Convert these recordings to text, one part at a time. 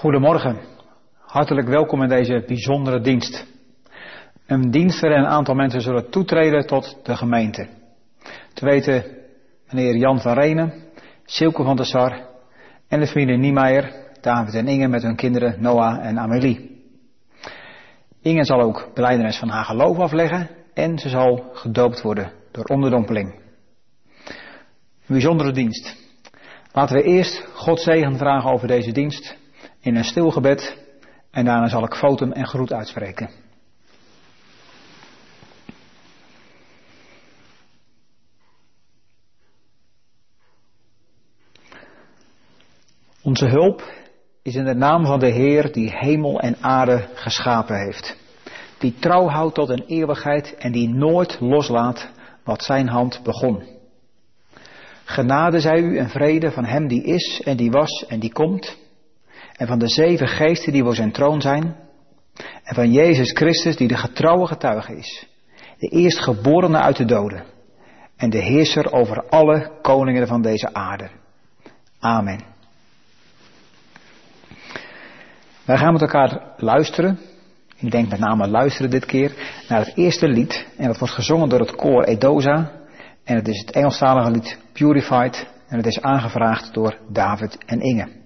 Goedemorgen, hartelijk welkom in deze bijzondere dienst. Een dienst waarin een aantal mensen zullen toetreden tot de gemeente. Te weten meneer Jan van Renen, Silke van der Sar en de familie Niemeyer, David en Inge met hun kinderen Noah en Amelie. Inge zal ook beleidenis van haar geloof afleggen en ze zal gedoopt worden door onderdompeling. Een bijzondere dienst. Laten we eerst God zegen vragen over deze dienst in een stil gebed en daarna zal ik fotum en groet uitspreken. Onze hulp is in de naam van de Heer die hemel en aarde geschapen heeft. Die trouw houdt tot een eeuwigheid en die nooit loslaat wat zijn hand begon. Genade zij u en vrede van hem die is en die was en die komt en van de zeven geesten die voor zijn troon zijn, en van Jezus Christus die de getrouwe getuige is, de eerstgeborene uit de doden, en de heerser over alle koningen van deze aarde. Amen. Wij gaan met elkaar luisteren, ik denk met name luisteren dit keer, naar het eerste lied, en dat wordt gezongen door het koor Edoza, en het is het Engelstalige lied Purified, en het is aangevraagd door David en Inge.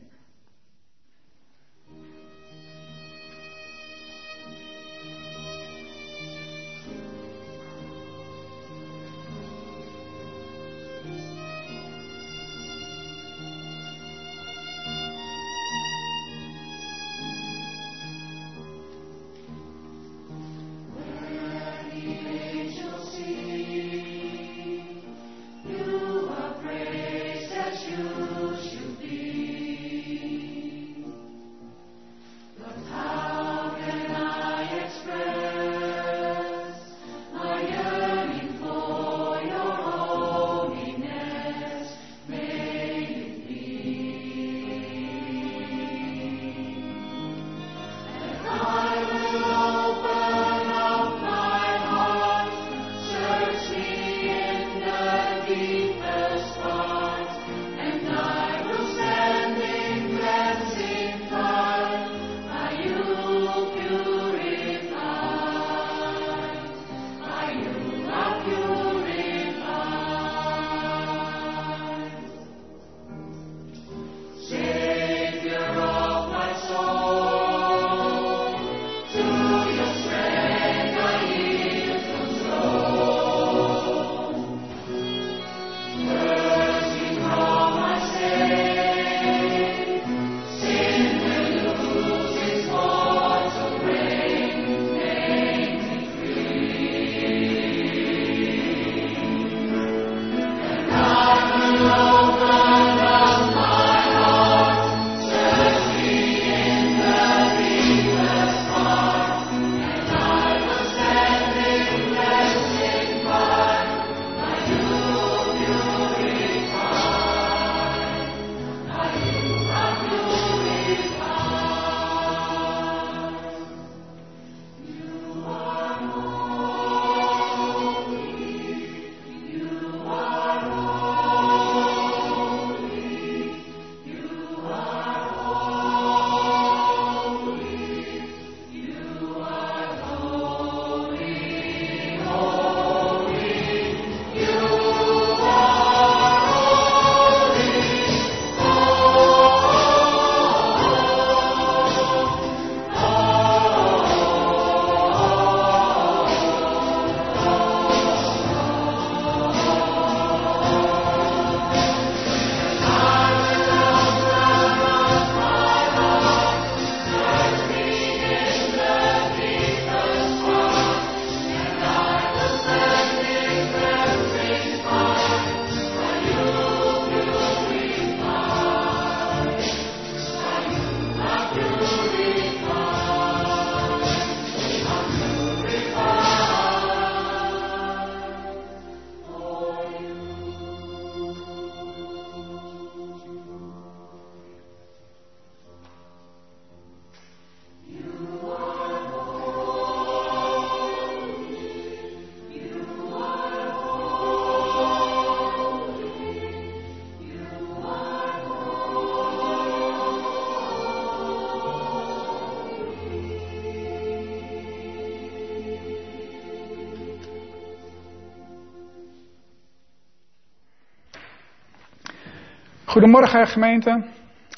Goedemorgen gemeente,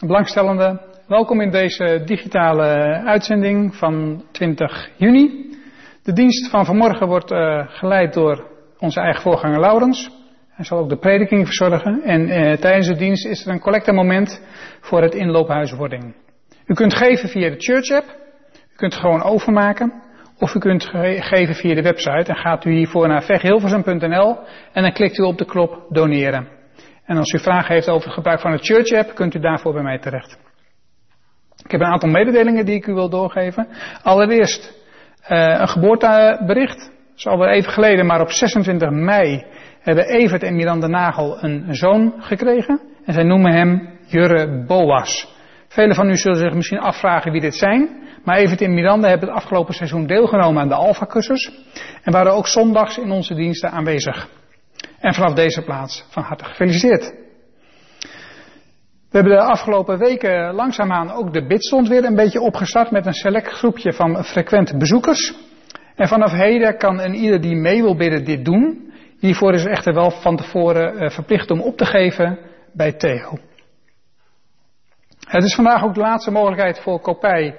belangstellenden. Welkom in deze digitale uitzending van 20 juni. De dienst van vanmorgen wordt uh, geleid door onze eigen voorganger Laurens. Hij zal ook de prediking verzorgen. En uh, tijdens de dienst is er een collectemoment voor het inloophuiswording. U kunt geven via de Church app. U kunt gewoon overmaken. Of u kunt ge geven via de website. En gaat u hiervoor naar veghilversum.nl en dan klikt u op de knop doneren. En als u vragen heeft over het gebruik van de Church app, kunt u daarvoor bij mij terecht. Ik heb een aantal mededelingen die ik u wil doorgeven. Allereerst uh, een geboortebericht. Dat is alweer even geleden, maar op 26 mei hebben Evert en Miranda Nagel een zoon gekregen. En zij noemen hem Jurre Boas. Velen van u zullen zich misschien afvragen wie dit zijn. Maar Evert en Miranda hebben het afgelopen seizoen deelgenomen aan de Alpha-cursus. En waren ook zondags in onze diensten aanwezig. En vanaf deze plaats van harte gefeliciteerd. We hebben de afgelopen weken langzaamaan ook de bidstond weer een beetje opgestart met een select groepje van frequente bezoekers. En vanaf heden kan een ieder die mee wil bidden dit doen. Hiervoor is echter wel van tevoren eh, verplicht om op te geven bij Theo. Het is vandaag ook de laatste mogelijkheid voor Kopij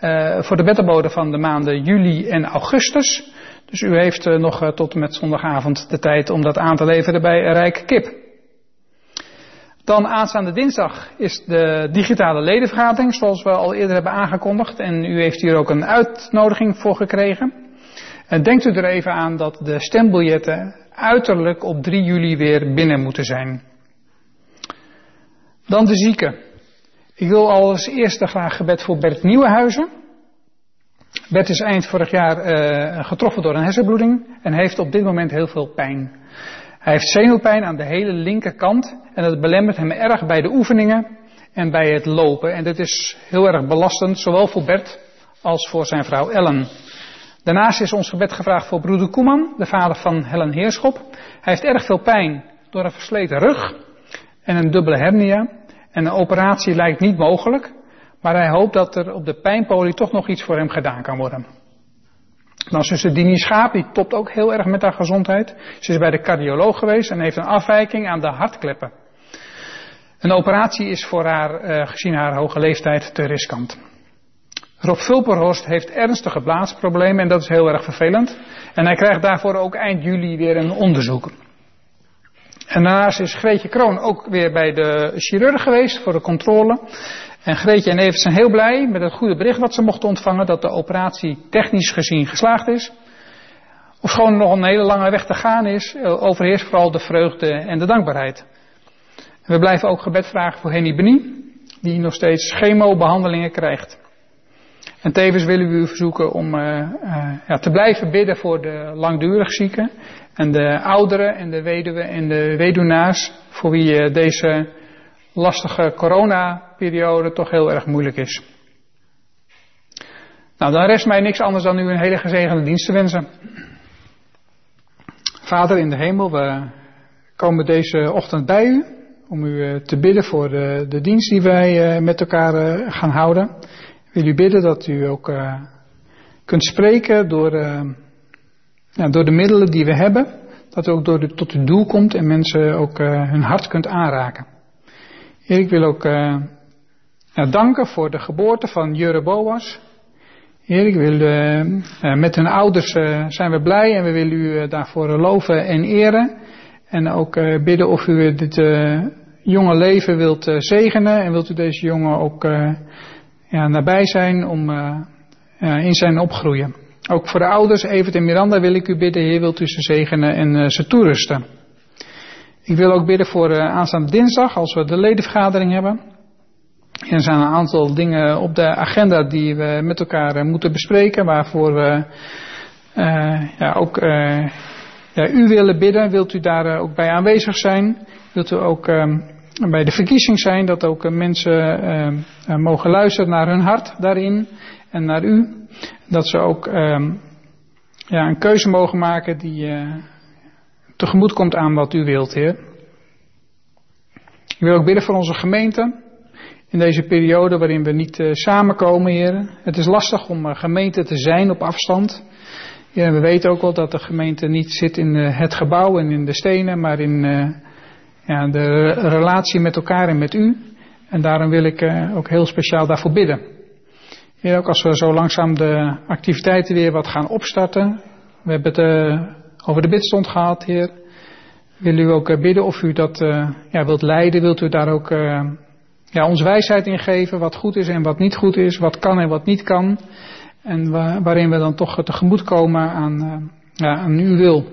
uh, voor de betterboden van de maanden juli en augustus. Dus u heeft uh, nog uh, tot en met zondagavond de tijd om dat aan te leveren bij Rijk Kip. Dan aanstaande dinsdag is de digitale ledenvergadering, zoals we al eerder hebben aangekondigd. En u heeft hier ook een uitnodiging voor gekregen. En denkt u er even aan dat de stembiljetten uiterlijk op 3 juli weer binnen moeten zijn. Dan de zieken. Ik wil als eerste graag gebed voor Bert Nieuwenhuizen. Bert is eind vorig jaar uh, getroffen door een hersenbloeding en heeft op dit moment heel veel pijn. Hij heeft zenuwpijn aan de hele linkerkant en dat belemmert hem erg bij de oefeningen en bij het lopen. En dit is heel erg belastend, zowel voor Bert als voor zijn vrouw Ellen. Daarnaast is ons gebed gevraagd voor broeder Koeman, de vader van Helen Heerschop. Hij heeft erg veel pijn door een versleten rug en een dubbele hernia. En een operatie lijkt niet mogelijk, maar hij hoopt dat er op de pijnpolie toch nog iets voor hem gedaan kan worden. Dan zuster Dini Schaap, die topt ook heel erg met haar gezondheid. Ze is bij de cardioloog geweest en heeft een afwijking aan de hartkleppen. Een operatie is voor haar, uh, gezien haar hoge leeftijd, te riskant. Rob Vulperhorst heeft ernstige blaasproblemen en dat is heel erg vervelend. En hij krijgt daarvoor ook eind juli weer een onderzoek. En daarnaast is Greetje Kroon ook weer bij de chirurg geweest voor de controle. En Greetje en Evert zijn heel blij met het goede bericht wat ze mochten ontvangen, dat de operatie technisch gezien geslaagd is. Of gewoon nog een hele lange weg te gaan is, eh, overheerst vooral de vreugde en de dankbaarheid. We blijven ook gebed vragen voor Henny Benie, die nog steeds chemobehandelingen krijgt. En tevens willen we u verzoeken om uh, uh, ja, te blijven bidden voor de langdurig zieken en de ouderen en de weduwen en de weduwnaars voor wie deze lastige coronaperiode toch heel erg moeilijk is. Nou, dan rest mij niks anders dan u een hele gezegende dienst te wensen. Vader in de hemel, we komen deze ochtend bij u om u te bidden voor de, dienst die wij met elkaar gaan houden wil u bidden dat u ook kunt spreken door, ja, door de middelen die we hebben. Dat u ook door tot uw doel komt en mensen ook hun hart kunt aanraken. Heer, ik wil ook ja, danken voor de geboorte van Jure Boas. Heer, ik wil, met hun ouders zijn we blij en we willen u daarvoor loven en eren. En ook bidden of u dit jonge leven wilt zegenen en wilt u deze jongen ook ja, nabij zijn om in zijn opgroeien. Ook voor de ouders, Evert en Miranda, wil ik u bidden, Heer, wilt u ze zegenen en ze toerusten. Ik wil ook bidden voor uh, aanstaande dinsdag, als we de ledenvergadering hebben. Er zijn een aantal dingen op de agenda die we met elkaar moeten bespreken, waarvoor we ja, ook ja, u willen bidden. Wilt u daar ook bij aanwezig zijn? Wilt u ook ehm, bij de verkiezing zijn, dat ook mensen mogen luisteren naar hun hart daarin en naar u. Dat ze ook uh, ja, een keuze mogen maken die tegemoet komt aan wat u wilt, Heer. Ik wil ook bidden voor onze gemeente. In deze periode waarin we niet uh, samenkomen, Heer. Het is lastig om gemeente te zijn op afstand. Ja, we weten ook wel dat de gemeente niet zit in het gebouw en in de stenen, maar in ja, de relatie met elkaar en met u. En daarom wil ik ook heel speciaal daarvoor bidden. Heer, ook als we zo langzaam de activiteiten weer wat gaan opstarten. We hebben het over de bidstond gehad, Heer. Wil u ook bidden of u dat ja, wilt leiden? Wilt u daar ook ja, ons wijsheid in geven, wat goed is en wat niet goed is, wat kan en wat niet kan. En waarin we dan toch tegemoet komen aan, uh, ja, aan uw wil.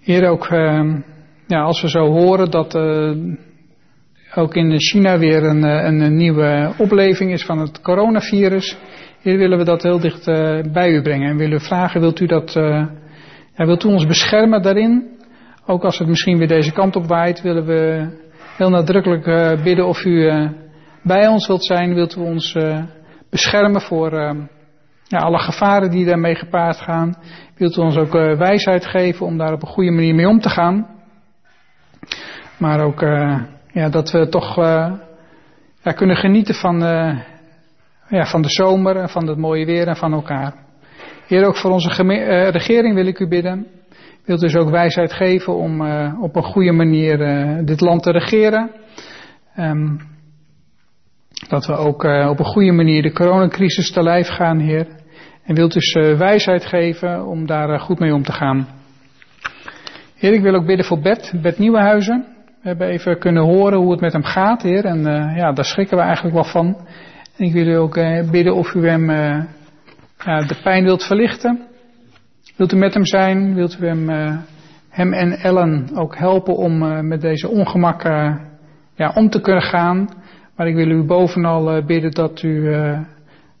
Hier ook, uh, ja, als we zo horen dat uh, ook in China weer een, een, een, nieuwe opleving is van het coronavirus. Hier willen we dat heel dicht bij u brengen en willen vragen, wilt u dat, ja, wilt u ons beschermen daarin? Ook als het misschien weer deze kant op waait, willen we heel nadrukkelijk bidden of u bij ons wilt zijn, wilt u ons beschermen voor ja, alle gevaren die daarmee gepaard gaan. Wilt u ons ook wijsheid geven om daar op een goede manier mee om te gaan. Maar ook ja, dat we toch ja, kunnen genieten van, ja, van de zomer en van het mooie weer en van elkaar. Heer, ook voor onze regering wil ik u bidden wilt dus ook wijsheid geven om op een goede manier dit land te regeren. Um, dat we ook op een goede manier de coronacrisis te lijf gaan, Heer. En wilt dus wijsheid geven om daar goed mee om te gaan. Heer, ik wil ook bidden voor Bert, Bert Nieuwenhuizen. We hebben even kunnen horen hoe het met hem gaat, Heer. En ja, daar schrikken we eigenlijk wel van. En ik wil u ook bidden of u hem de pijn wilt verlichten. Wilt u met hem zijn? Wilt u hem, hem en Ellen ook helpen om met deze ongemakken ja, om te kunnen gaan? Maar ik wil u bovenal bidden dat u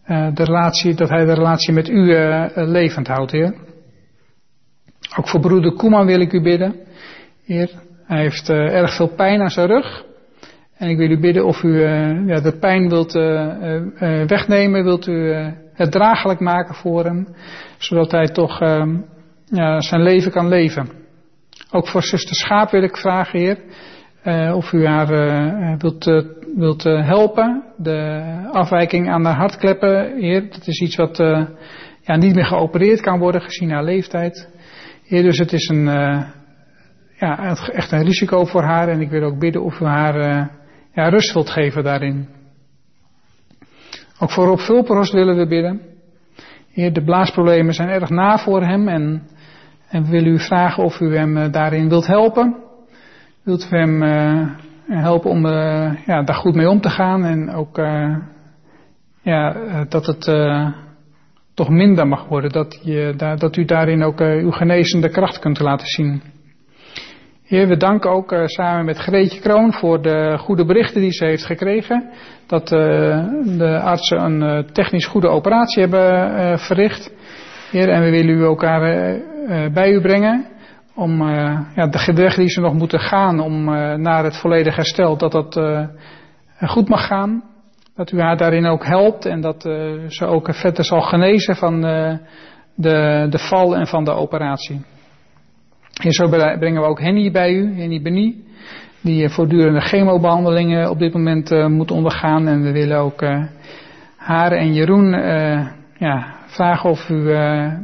de relatie, dat hij de relatie met u levend houdt, Heer. Ook voor broeder Koeman wil ik u bidden, Heer. Hij heeft erg veel pijn aan zijn rug. En ik wil u bidden of u ja, de pijn wilt wegnemen, wilt u het draaglijk maken voor hem zodat hij toch ja, zijn leven kan leven. Ook voor zuster Schaap wil ik vragen, Heer, of u haar wilt, wilt helpen. De afwijking aan de hartkleppen, Heer, dat is iets wat ja, niet meer geopereerd kan worden gezien haar leeftijd. Heer, dus het is een, ja, echt een risico voor haar en ik wil ook bidden of u haar ja, rust wilt geven daarin. Ook voor Rob willen we bidden. Heer, de blaasproblemen zijn erg na voor hem en, en we willen u vragen of u hem uh, daarin wilt helpen. Wilt u hem uh, helpen om ja, daar goed mee om te gaan en ook ja, dat het toch minder mag worden. Dat, je, dat u daarin ook uw genezende kracht kunt laten zien. We danken ook uh, samen met Greetje Kroon voor de goede berichten die ze heeft gekregen. Dat uh, de artsen een uh, technisch goede operatie hebben verricht. Heer, en we willen u elkaar bij u brengen. Om ja, de weg die ze nog moeten gaan om naar het volledige herstel, dat dat goed mag gaan. Dat u haar daarin ook helpt en dat ze ook verder zal genezen van de, de val en van de operatie. En zo brengen we ook Henny bij u, Henny Benie, die eh, voortdurende chemobehandelingen op dit moment uh, moet ondergaan. En we willen ook uh, haar en Jeroen ja, vragen of u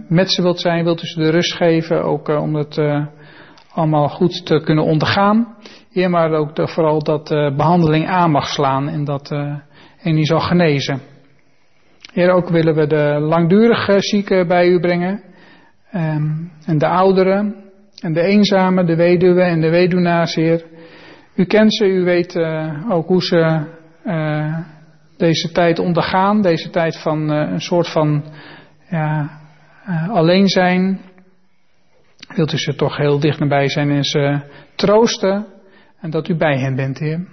met ze wilt zijn, wilt u ze de rust geven, ook om het allemaal goed te kunnen ondergaan. Heer, maar ook vooral dat behandeling aan mag slaan en dat Henny zal genezen. Heer, ook willen we de langdurig zieken bij u brengen. Um, en de ouderen, en de eenzame, de weduwe en de weduwnaars, Heer. U kent ze, u weet uh, ook hoe ze uh, deze tijd ondergaan. Deze tijd van uh, een soort van ja, alleen zijn. Wilt u ze toch heel dicht nabij zijn en ze troosten. En dat u bij hen bent, Heer.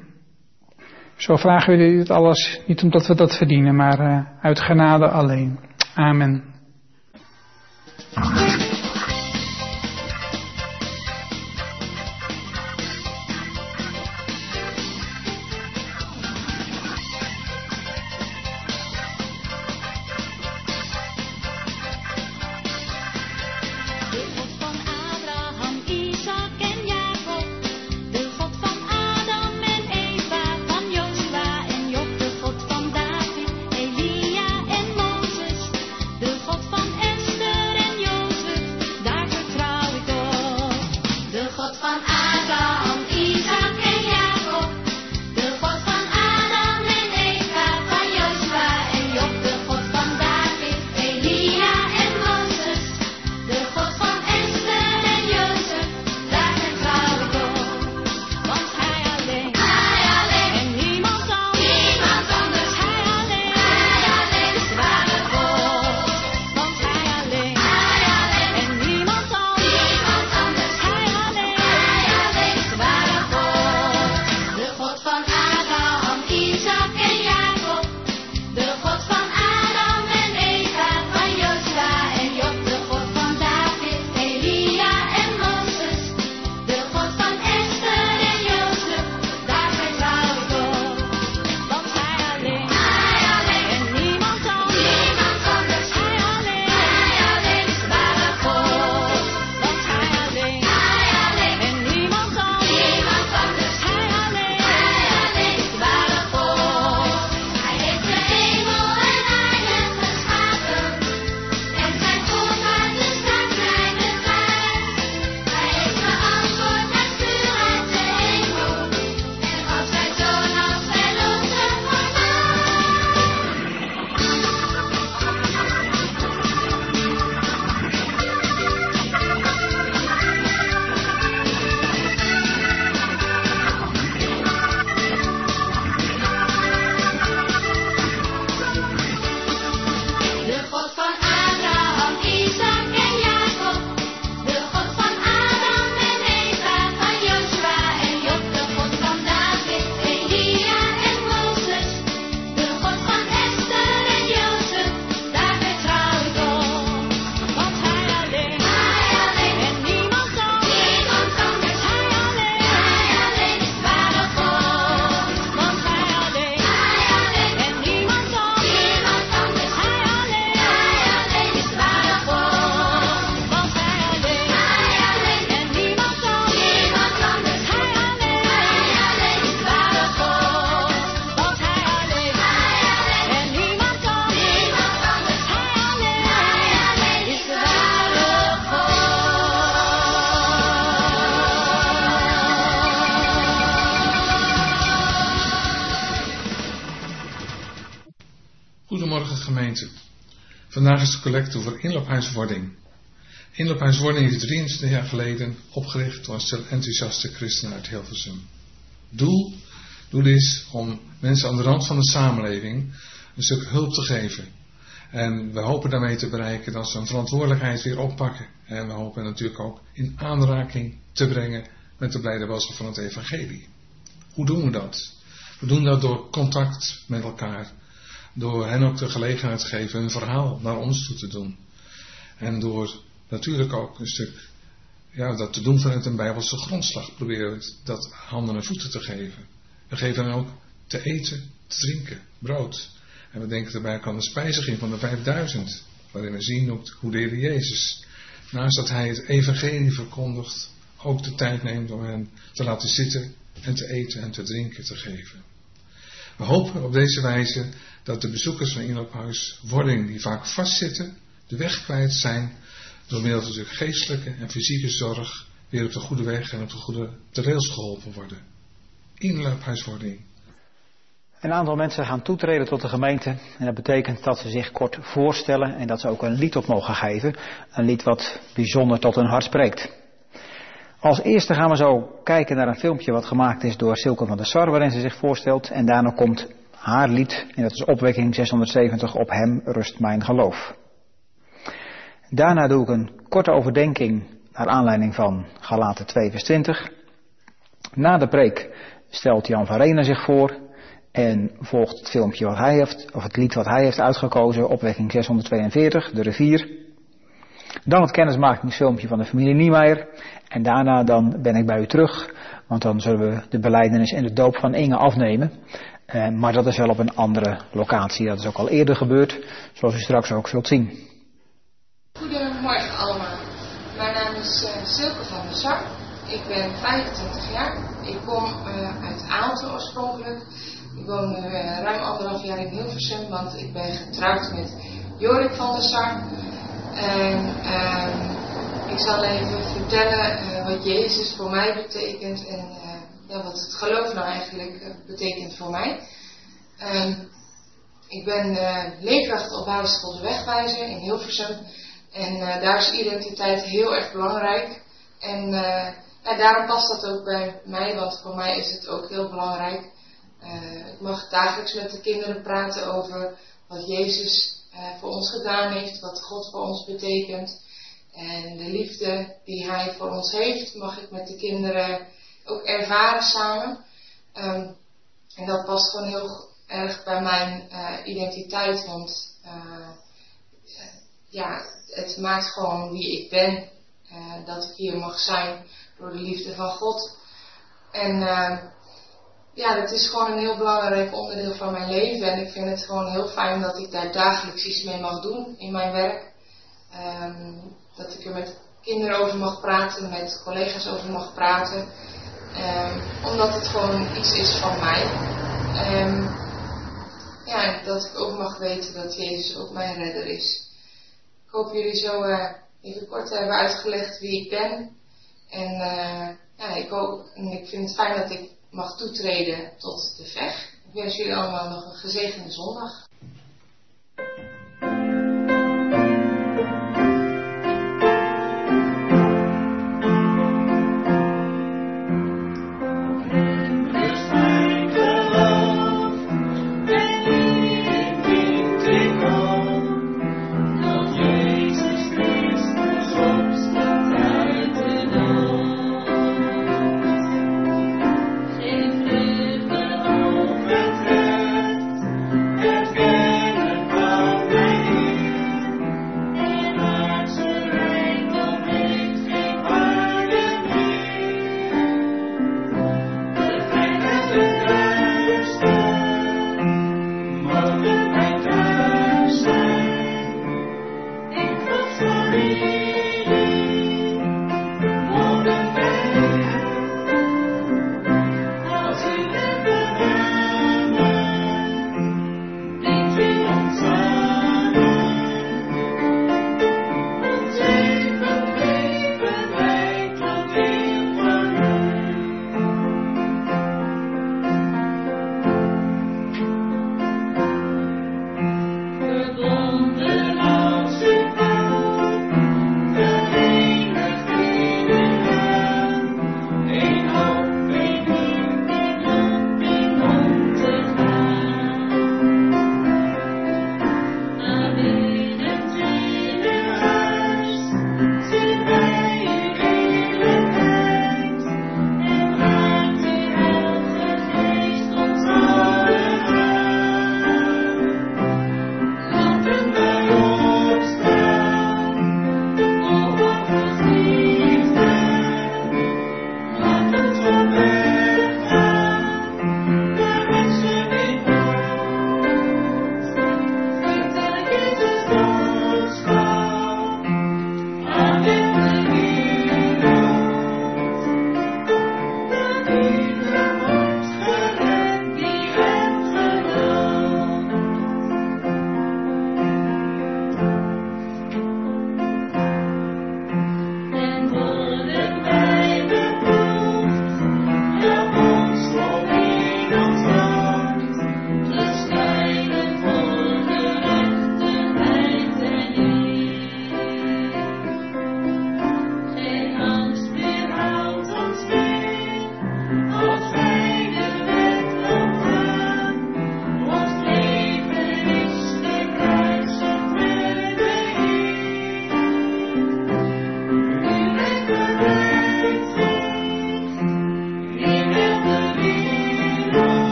Zo vragen we dit alles niet omdat we dat verdienen, maar uit genade alleen. Amen. Vandaag is de collecte voor inloophuiswording. Inloophuiswording is 23 jaar geleden opgericht door een enthousiaste christenen uit Hilversum. Doel? Doel is om mensen aan de rand van de samenleving een stuk hulp te geven. En we hopen daarmee te bereiken dat ze hun verantwoordelijkheid weer oppakken. En we hopen natuurlijk ook in aanraking te brengen met de blijde boodschap van het evangelie. Hoe doen we dat? We doen dat door contact met elkaar door hen ook de gelegenheid te geven hun verhaal naar ons toe te doen. En door natuurlijk ook een stuk ja, dat te doen vanuit een bijbelse grondslag. Proberen we dat handen en voeten te geven. We geven hen ook te eten, te drinken, brood. En we denken daarbij aan de spijziging van de 5000. Waarin we zien hoe de Heer Jezus, naast dat hij het evangelie verkondigt, ook de tijd neemt om hen te laten zitten en te eten en te drinken te geven. We hopen op deze wijze dat de bezoekers van inloophuis Wording, die vaak vastzitten, de weg kwijt zijn, door middel van de geestelijke en fysieke zorg weer op de goede weg en op de goede de rails geholpen worden. Inloophuiswording. Een aantal mensen gaan toetreden tot de gemeente en dat betekent dat ze zich kort voorstellen en dat ze ook een lied op mogen geven. Een lied wat bijzonder tot hun hart spreekt. Als eerste gaan we zo kijken naar een filmpje wat gemaakt is door Silke van der Sar waarin ze zich voorstelt en daarna komt haar lied, en dat is opwekking 670, op hem rust mijn geloof. Daarna doe ik een korte overdenking naar aanleiding van Galaten 2 vers 20. Na de preek stelt Jan van zich voor en volgt het filmpje wat hij heeft, of het lied wat hij heeft uitgekozen, opwekking 642, de rivier. Dan het kennismakingsfilmpje van de familie Niemeyer. En daarna dan ben ik bij u terug, want dan zullen we de beleidenis en de doop van Inge afnemen. Uh, maar dat is wel op een andere locatie. Dat is ook al eerder gebeurd, zoals u straks ook zult zien. Goedemorgen allemaal. Mijn naam is uh, Silke van der Sar. Ik ben 25 jaar. Ik kom uh, uit Aalten oorspronkelijk. Ik woon nu ruim anderhalf jaar in Hilversum, want ik ben getrouwd met Jorik van der Sar. En ehm, ik zal even vertellen wat Jezus voor mij betekent en wat het geloof nou eigenlijk uh, betekent voor mij. Uh, ik ben uh, leerkracht op basisschool De Wegwijzer in Hilversum. En uh, daar is identiteit heel erg belangrijk. En daarom past dat ook bij mij, want voor mij is het ook heel belangrijk. ik mag dagelijks met de kinderen praten over wat Jezus voor ons gedaan heeft, wat God voor ons betekent. En de liefde die Hij voor ons heeft, mag ik met de kinderen ook ervaren samen. Um, en dat past gewoon heel erg bij mijn uh, identiteit, want uh, ja, het maakt gewoon wie ik ben. Uh, dat ik hier mag zijn door de liefde van God. En ja, dat is gewoon een heel belangrijk onderdeel van mijn leven. En ik vind het gewoon heel fijn dat ik daar dagelijks iets mee mag doen in mijn werk. Um, dat ik er met kinderen over mag praten, met collega's over mag praten. Um, omdat het gewoon iets is van mij. Um, ja, dat ik ook mag weten dat Jezus ook mijn redder is. Ik hoop jullie zo uh, even kort hebben uitgelegd wie ik ben. En uh, ja, ik, hoop, en ik vind het fijn dat ik mag toetreden tot de VEG. Ik wens jullie allemaal nog een gezegende zondag.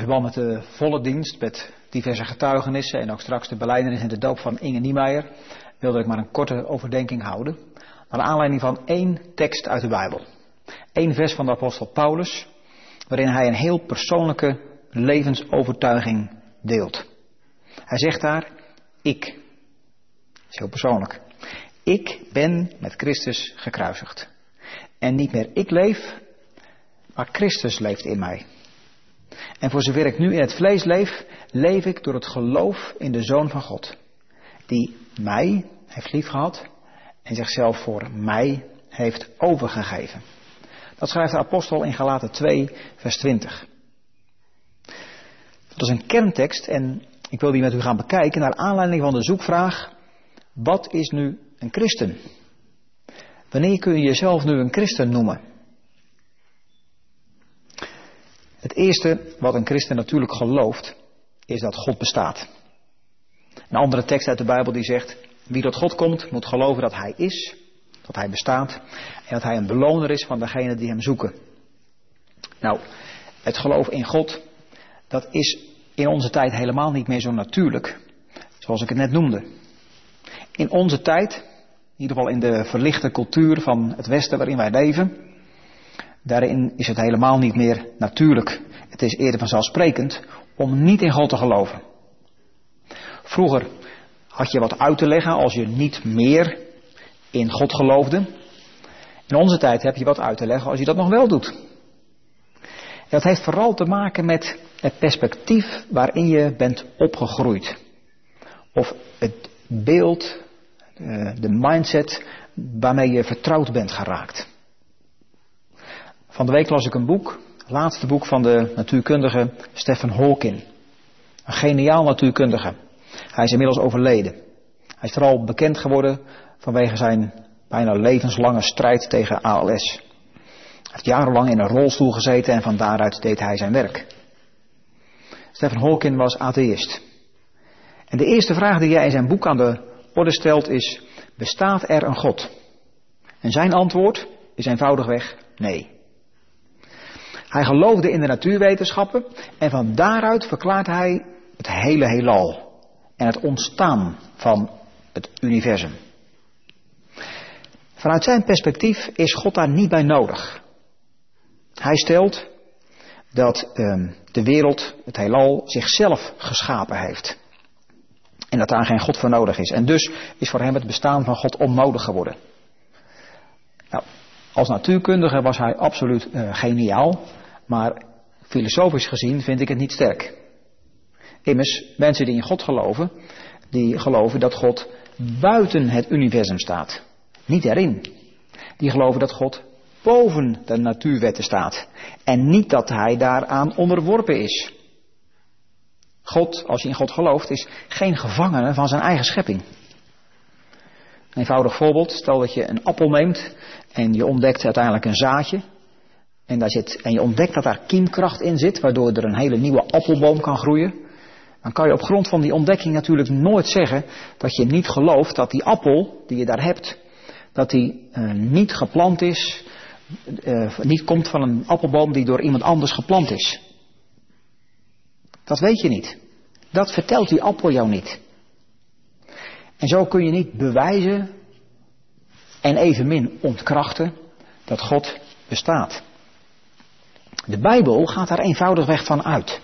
Verband met de volle dienst, met diverse getuigenissen en ook straks de beleidenis en de doop van Inge Niemeyer, wilde ik maar een korte overdenking houden. Naar aanleiding van één tekst uit de Bijbel. Eén vers van de apostel Paulus, waarin hij een heel persoonlijke levensovertuiging deelt. Hij zegt daar, ik. Dat is heel persoonlijk. Ik ben met Christus gekruisigd. En niet meer ik leef, maar Christus leeft in mij. En voor zover ik nu in het vlees leef, leef ik door het geloof in de Zoon van God. Die mij heeft liefgehad en zichzelf voor mij heeft overgegeven. Dat schrijft de apostel in Galaten 2, vers 20. Dat is een kerntekst en ik wil die met u gaan bekijken naar aanleiding van de zoekvraag: wat is nu een christen? Wanneer kun je jezelf nu een christen noemen? Het eerste wat een christen natuurlijk gelooft, is dat God bestaat. Een andere tekst uit de Bijbel die zegt, wie tot God komt, moet geloven dat Hij is, dat Hij bestaat en dat Hij een beloner is van degenen die Hem zoeken. Nou, het geloof in God, dat is in onze tijd helemaal niet meer zo natuurlijk, zoals ik het net noemde. In onze tijd, in ieder geval in de verlichte cultuur van het Westen waarin wij leven, Daarin is het helemaal niet meer natuurlijk. Het is eerder vanzelfsprekend om niet in God te geloven. Vroeger had je wat uit te leggen als je niet meer in God geloofde. In onze tijd heb je wat uit te leggen als je dat nog wel doet. Dat heeft vooral te maken met het perspectief waarin je bent opgegroeid. Of het beeld, eh, de mindset waarmee je vertrouwd bent geraakt. Van de week las ik een boek, het laatste boek van de natuurkundige Stephen Hawking. Een geniaal natuurkundige. Hij is inmiddels overleden. Hij is vooral bekend geworden vanwege zijn bijna levenslange strijd tegen ALS. Hij heeft jarenlang in een rolstoel gezeten en van daaruit deed hij zijn werk. Stephen Hawking was atheïst. En de eerste vraag die hij in zijn boek aan de orde stelt is, bestaat er een God? En zijn antwoord is eenvoudigweg nee. Hij geloofde in de natuurwetenschappen en van daaruit verklaart hij het hele heelal en het ontstaan van het universum. Vanuit zijn perspectief is God daar niet bij nodig. Hij stelt dat um, de wereld, het heelal, zichzelf geschapen heeft. En dat daar geen God voor nodig is. En dus is voor hem het bestaan van God onnodig geworden. Nou, als natuurkundige was hij absoluut uh, geniaal. Maar filosofisch gezien vind ik het niet sterk. Immers, mensen die in God geloven, die geloven dat God buiten het universum staat. Niet erin. Die geloven dat God boven de natuurwetten staat. En niet dat hij daaraan onderworpen is. God, als je in God gelooft, is geen gevangene van zijn eigen schepping. Een eenvoudig voorbeeld, stel dat je een appel neemt en je ontdekt uiteindelijk een zaadje. En, daar zit, en je ontdekt dat daar kiemkracht in zit, waardoor er een hele nieuwe appelboom kan groeien. Dan kan je op grond van die ontdekking natuurlijk nooit zeggen dat je niet gelooft dat die appel die je daar hebt, dat die uh, niet geplant is, uh, niet komt van een appelboom die door iemand anders geplant is. Dat weet je niet. Dat vertelt die appel jou niet. En zo kun je niet bewijzen en evenmin ontkrachten dat God bestaat. De Bijbel gaat daar eenvoudigweg van uit.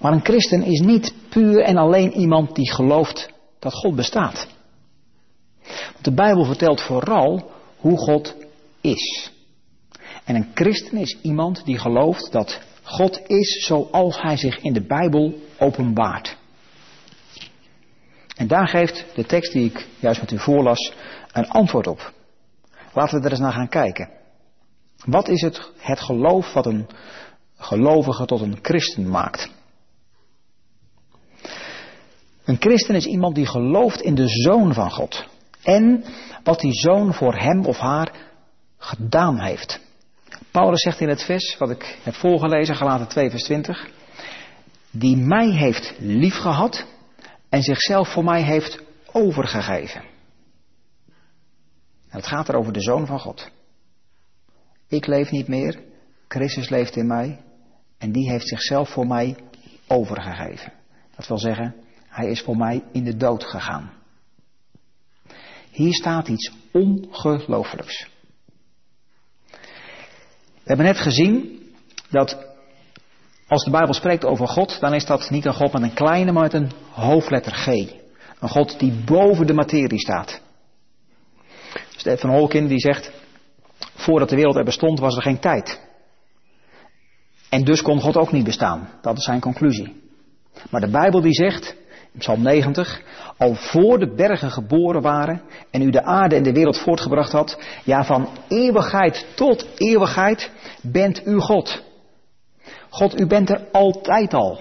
Maar een christen is niet puur en alleen iemand die gelooft dat God bestaat. Want de Bijbel vertelt vooral hoe God is. En een christen is iemand die gelooft dat God is zoals hij zich in de Bijbel openbaart. En daar geeft de tekst die ik juist met u voorlas een antwoord op. Laten we er eens naar gaan kijken. Wat is het, het geloof wat een gelovige tot een christen maakt? Een christen is iemand die gelooft in de zoon van God. En wat die zoon voor hem of haar gedaan heeft. Paulus zegt in het vers wat ik heb voorgelezen, gelaten 2 vers 20. Die mij heeft liefgehad en zichzelf voor mij heeft overgegeven. En het gaat er over de zoon van God. Ik leef niet meer, Christus leeft in mij. En die heeft zichzelf voor mij overgegeven. Dat wil zeggen, hij is voor mij in de dood gegaan. Hier staat iets ongelooflijks. We hebben net gezien dat als de Bijbel spreekt over God, dan is dat niet een God met een kleine, maar met een hoofdletter G. Een God die boven de materie staat. Stefan Holkin die zegt, voordat de wereld er bestond was er geen tijd. En dus kon God ook niet bestaan. Dat is zijn conclusie. Maar de Bijbel die zegt, in Psalm 90, al voor de bergen geboren waren en u de aarde en de wereld voortgebracht had, ja van eeuwigheid tot eeuwigheid bent u God. God, u bent er altijd al.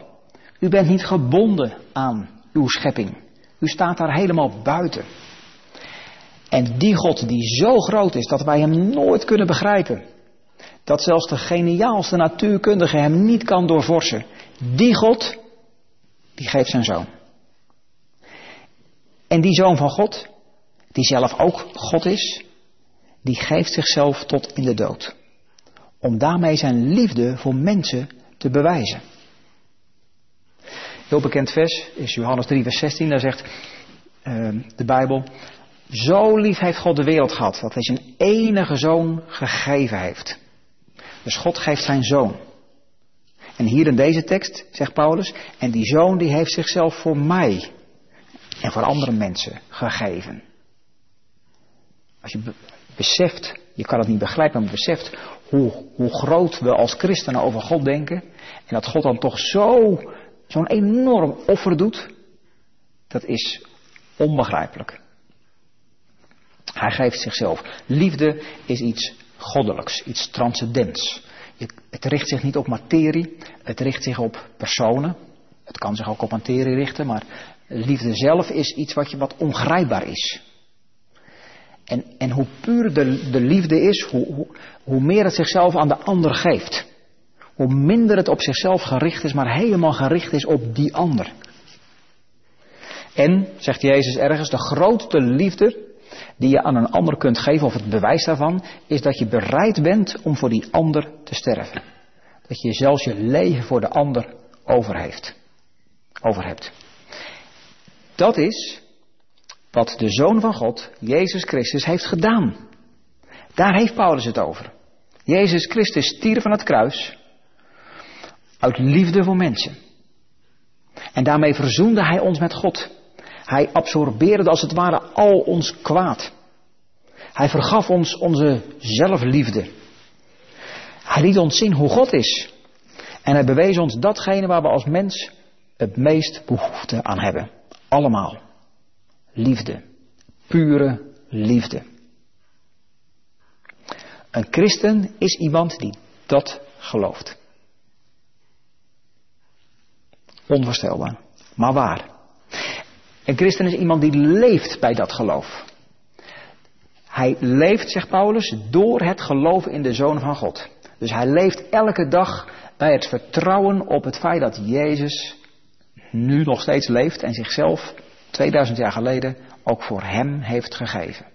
U bent niet gebonden aan uw schepping. U staat daar helemaal buiten. En die God die zo groot is dat wij hem nooit kunnen begrijpen. Dat zelfs de geniaalste natuurkundige hem niet kan doorvorsen. Die God, die geeft zijn zoon. En die zoon van God, die zelf ook God is, die geeft zichzelf tot in de dood. Om daarmee zijn liefde voor mensen te bewijzen. Heel bekend vers is Johannes 3, vers 16. Daar zegt uh, de Bijbel: Zo lief heeft God de wereld gehad, dat hij zijn enige zoon gegeven heeft. Dus God geeft zijn zoon. En hier in deze tekst zegt Paulus: En die zoon die heeft zichzelf voor mij en voor andere mensen gegeven. Als je beseft, je kan het niet begrijpen, maar beseft hoe, hoe groot we als christenen over God denken. En dat God dan toch zo, zo'n enorm offer doet. Dat is onbegrijpelijk. Hij geeft zichzelf. Liefde is iets goddelijks, iets transcendents. Het richt zich niet op materie, het richt zich op personen. Het kan zich ook op materie richten, maar liefde zelf is iets wat, je, wat ongrijpbaar is. En, en hoe puur de, de liefde is, hoe, hoe, hoe meer het zichzelf aan de ander geeft. Hoe minder het op zichzelf gericht is, maar helemaal gericht is op die ander. En, zegt Jezus ergens, de grootste liefde die je aan een ander kunt geven, of het bewijs daarvan, is dat je bereid bent om voor die ander te sterven. Dat je zelfs je leven voor de ander over, hebt. Dat is wat de Zoon van God, Jezus Christus, heeft gedaan. Daar heeft Paulus het over. Jezus Christus stierf van het kruis uit liefde voor mensen. En daarmee verzoende hij ons met God. Hij absorbeerde als het ware al ons kwaad. Hij vergaf ons onze zelfliefde. Hij liet ons zien hoe God is. En hij bewees ons datgene waar we als mens het meest behoefte aan hebben. Allemaal. Liefde. Pure liefde. Een christen is iemand die dat gelooft. Onvoorstelbaar. Maar waar? Een christen is iemand die leeft bij dat geloof. Hij leeft, zegt Paulus, door het geloven in de Zoon van God. Dus hij leeft elke dag bij het vertrouwen op het feit dat Jezus nu nog steeds leeft en zichzelf 2000 jaar geleden ook voor hem heeft gegeven.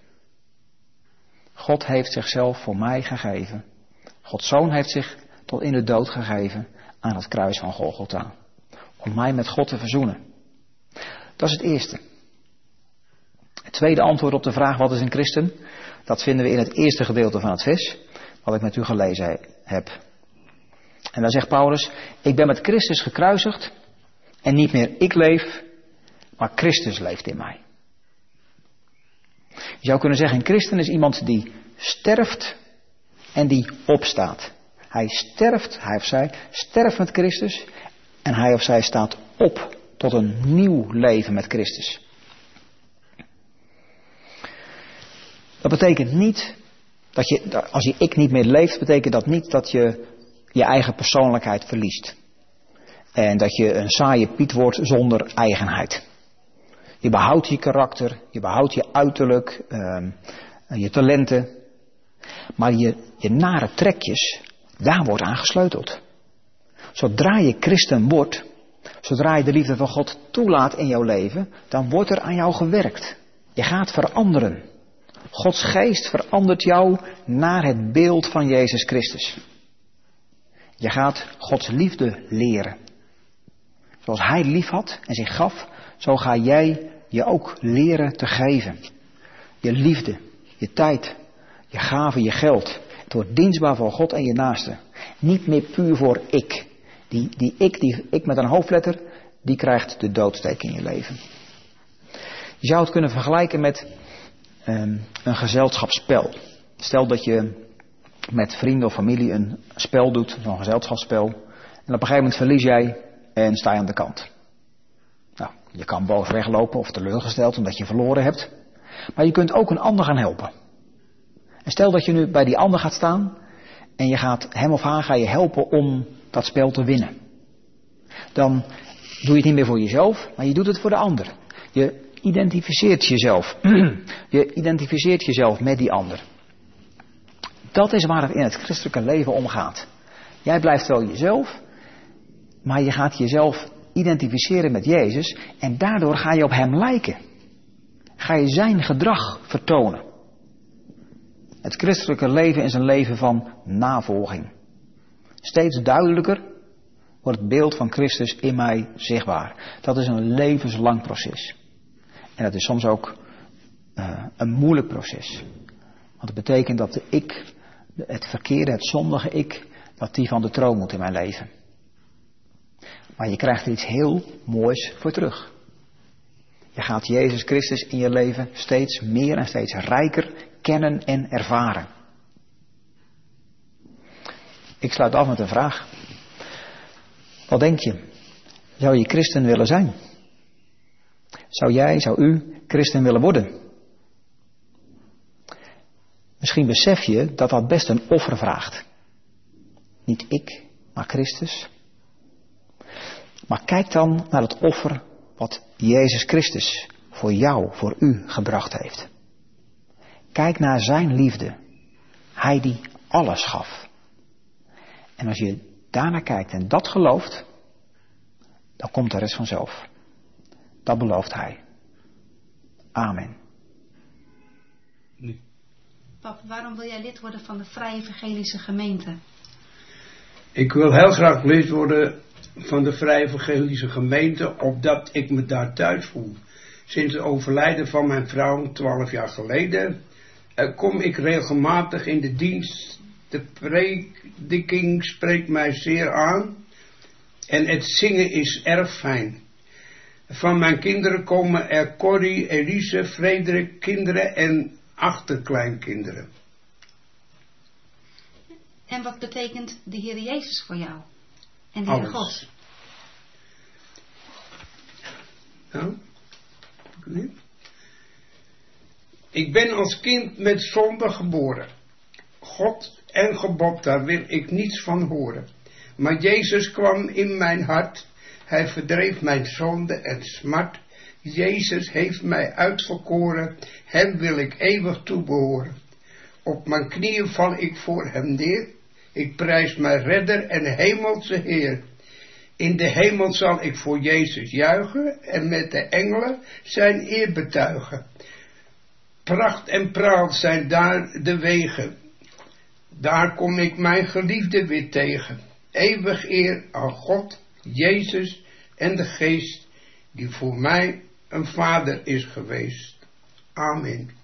God heeft zichzelf voor mij gegeven. Gods zoon heeft zich tot in de dood gegeven aan het kruis van Golgotha. Om mij met God te verzoenen. Dat is het eerste. Het tweede antwoord op de vraag wat is een christen? Dat vinden we in het eerste gedeelte van het vers, wat ik met u gelezen heb. En dan zegt Paulus, ik ben met Christus gekruisigd en niet meer ik leef, maar Christus leeft in mij. Je zou kunnen zeggen, een christen is iemand die sterft en die opstaat. Hij sterft, hij of zij, sterft met Christus en hij of zij staat op tot een nieuw leven met Christus. Dat betekent niet dat je, als je ik niet meer leeft, betekent dat niet dat je je eigen persoonlijkheid verliest. En dat je een saaie Piet wordt zonder eigenheid. Je behoudt je karakter, je behoudt je uiterlijk, uh, je talenten. Maar je, je nare trekjes, daar wordt aan gesleuteld. Zodra je christen wordt, zodra je de liefde van God toelaat in jouw leven, dan wordt er aan jou gewerkt. Je gaat veranderen. Gods geest verandert jou naar het beeld van Jezus Christus. Je gaat Gods liefde leren. Zoals Hij lief had en zich gaf, zo ga jij je ook leren te geven. Je liefde, je tijd, je gaven, je geld. Het wordt dienstbaar voor God en je naaste. Niet meer puur voor ik. Die, die ik, die ik met een hoofdletter, die krijgt de doodsteek in je leven. Je zou het kunnen vergelijken met um, een gezelschapsspel. Stel dat je met vrienden of familie een spel doet, zo'n gezelschapsspel. En op een gegeven moment verlies jij en sta je aan de kant. Nou, je kan boos weglopen of teleurgesteld omdat je verloren hebt. Maar je kunt ook een ander gaan helpen. En stel dat je nu bij die ander gaat staan en je gaat hem of haar ga je helpen om dat spel te winnen. Dan doe je het niet meer voor jezelf, maar je doet het voor de ander. Je identificeert jezelf. je identificeert jezelf met die ander. Dat is waar het in het christelijke leven om gaat. Jij blijft wel jezelf, maar je gaat jezelf identificeren met Jezus en daardoor ga je op Hem lijken. Ga je Zijn gedrag vertonen. Het christelijke leven is een leven van navolging. Steeds duidelijker wordt het beeld van Christus in mij zichtbaar. Dat is een levenslang proces. En dat is soms ook uh, een moeilijk proces. Want het betekent dat de ik het verkeerde, het zondige ik, dat die van de troon moet in mijn leven. Maar je krijgt er iets heel moois voor terug. Je gaat Jezus Christus in je leven steeds meer en steeds rijker kennen en ervaren. Ik sluit af met een vraag. Wat denk je? Zou je christen willen zijn? Zou jij, zou u christen willen worden? Misschien besef je dat dat best een offer vraagt. Niet ik, maar Christus. Maar kijk dan naar het offer wat Jezus Christus voor jou, voor u gebracht heeft. Kijk naar zijn liefde. Hij die alles gaf. En als je daarnaar kijkt en dat gelooft, dan komt de rest vanzelf. Dat belooft hij. Amen. Pap, waarom wil jij lid worden van de Vrije Evangelische Gemeente? Ik wil heel graag lid worden van de Vrije Evangelische Gemeente, opdat ik me daar thuis voel. Sinds het overlijden van mijn vrouw, twaalf jaar geleden, eh, kom ik regelmatig in de dienst. De prediking spreekt mij zeer aan. En het zingen is erg fijn. Van mijn kinderen komen er Corrie, Elise, Frederik, kinderen en achterkleinkinderen. En wat betekent de Heer Jezus voor jou? En de Heer God? Nou, ik ben als kind met zonde geboren. God en gebod, daar wil ik niets van horen. Maar Jezus kwam in mijn hart. Hij verdreef mijn zonde en smart. Jezus heeft mij uitverkoren, hem wil ik eeuwig toebehoren. Op mijn knieën val ik voor hem neer, ik prijs mijn redder en hemelse Heer. In de hemel zal ik voor Jezus juichen en met de engelen zijn eer betuigen. Pracht en praal zijn daar de wegen. Daar kom ik mijn geliefde weer tegen. Eeuwig eer aan God, Jezus en de Geest, die voor mij een vader is geweest. Amen.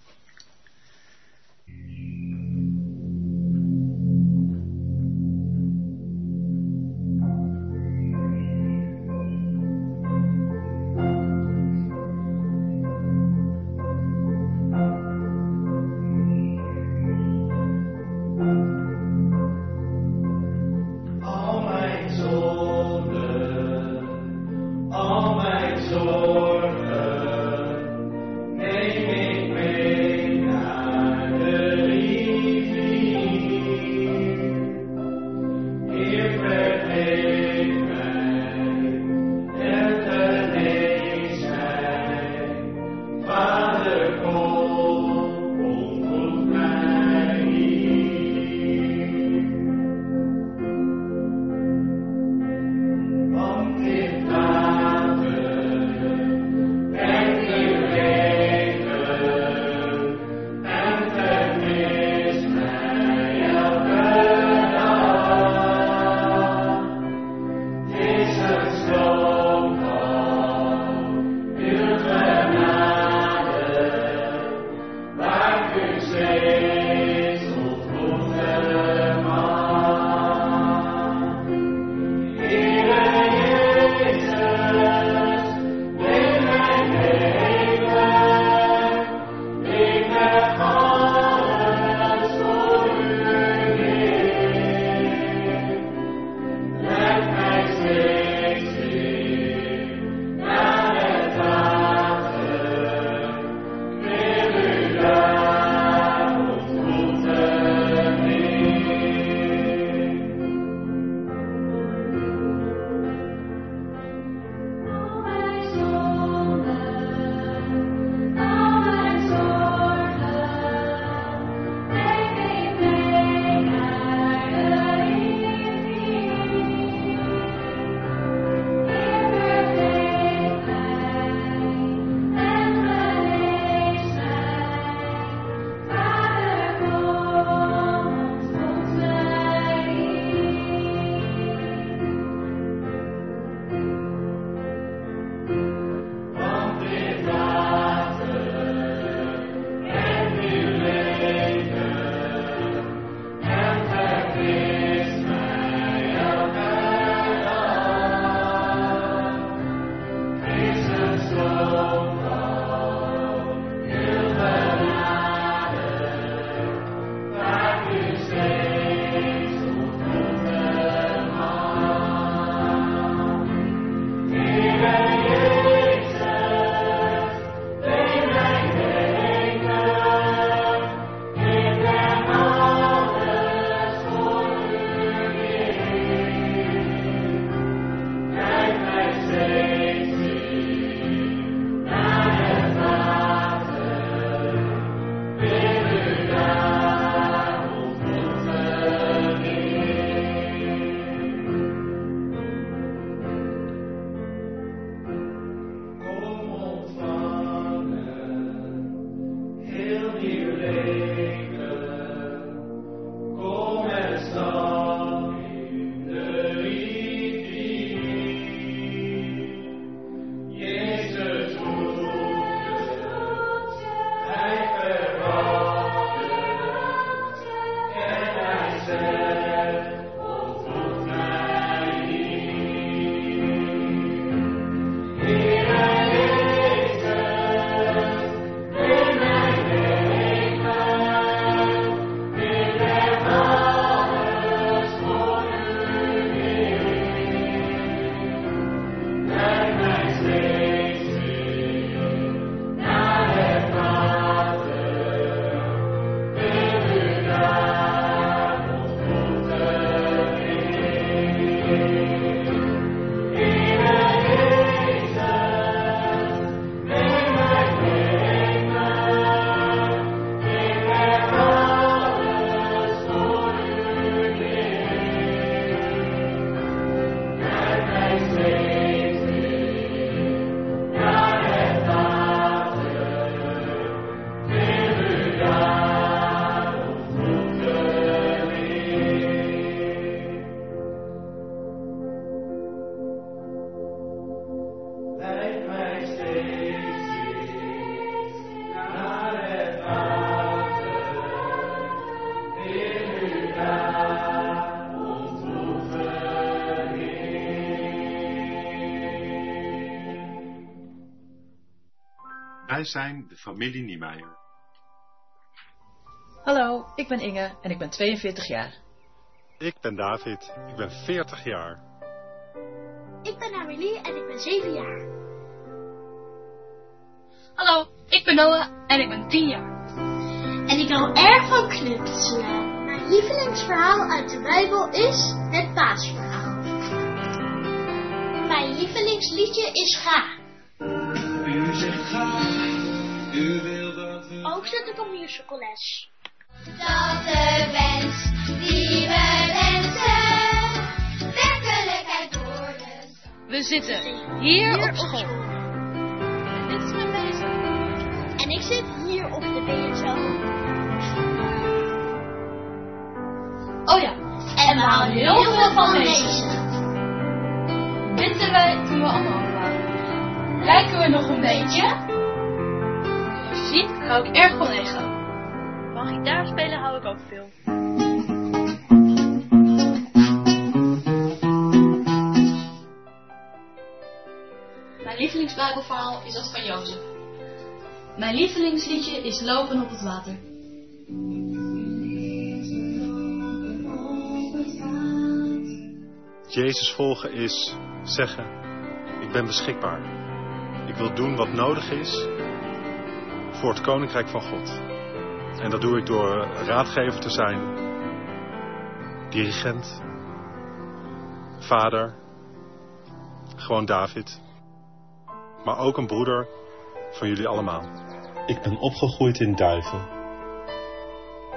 Zijn de familie Niemeyer. Hallo, ik ben Inge en ik ben 42 jaar. Ik ben David, ik ben 40 jaar. Ik ben Amelie en ik ben 7 jaar. Hallo, ik ben Noah en ik ben 10 jaar. En ik hou erg van knutselen. Mijn lievelingsverhaal uit de Bijbel is het paasverhaal. Mijn lievelingsliedje is Ga. U zegt ga, u wil dat we... Ook zit ik op musicales. Dat de wens die we wensen, werkelijkheid worden. We zitten hier, op school. En dit is mijn BSO. En ik zit hier op de BSO. Oh ja, En we houden heel veel van lezen. Wisten wij toen we allemaal waren. Lijken we nog een beetje? Ziet hou ik erg van Lego. Van gitaar spelen hou ik ook veel. Mijn lievelingsbijbelverhaal is dat van Jozef. Mijn lievelingsliedje is Lopen op het water. Jezus volgen is zeggen, ik ben beschikbaar. Ik wil doen wat nodig is voor het Koninkrijk van God. En dat doe ik door raadgever te zijn, dirigent, vader, gewoon David, maar ook een broeder van jullie allemaal. Ik ben opgegroeid in Duiven.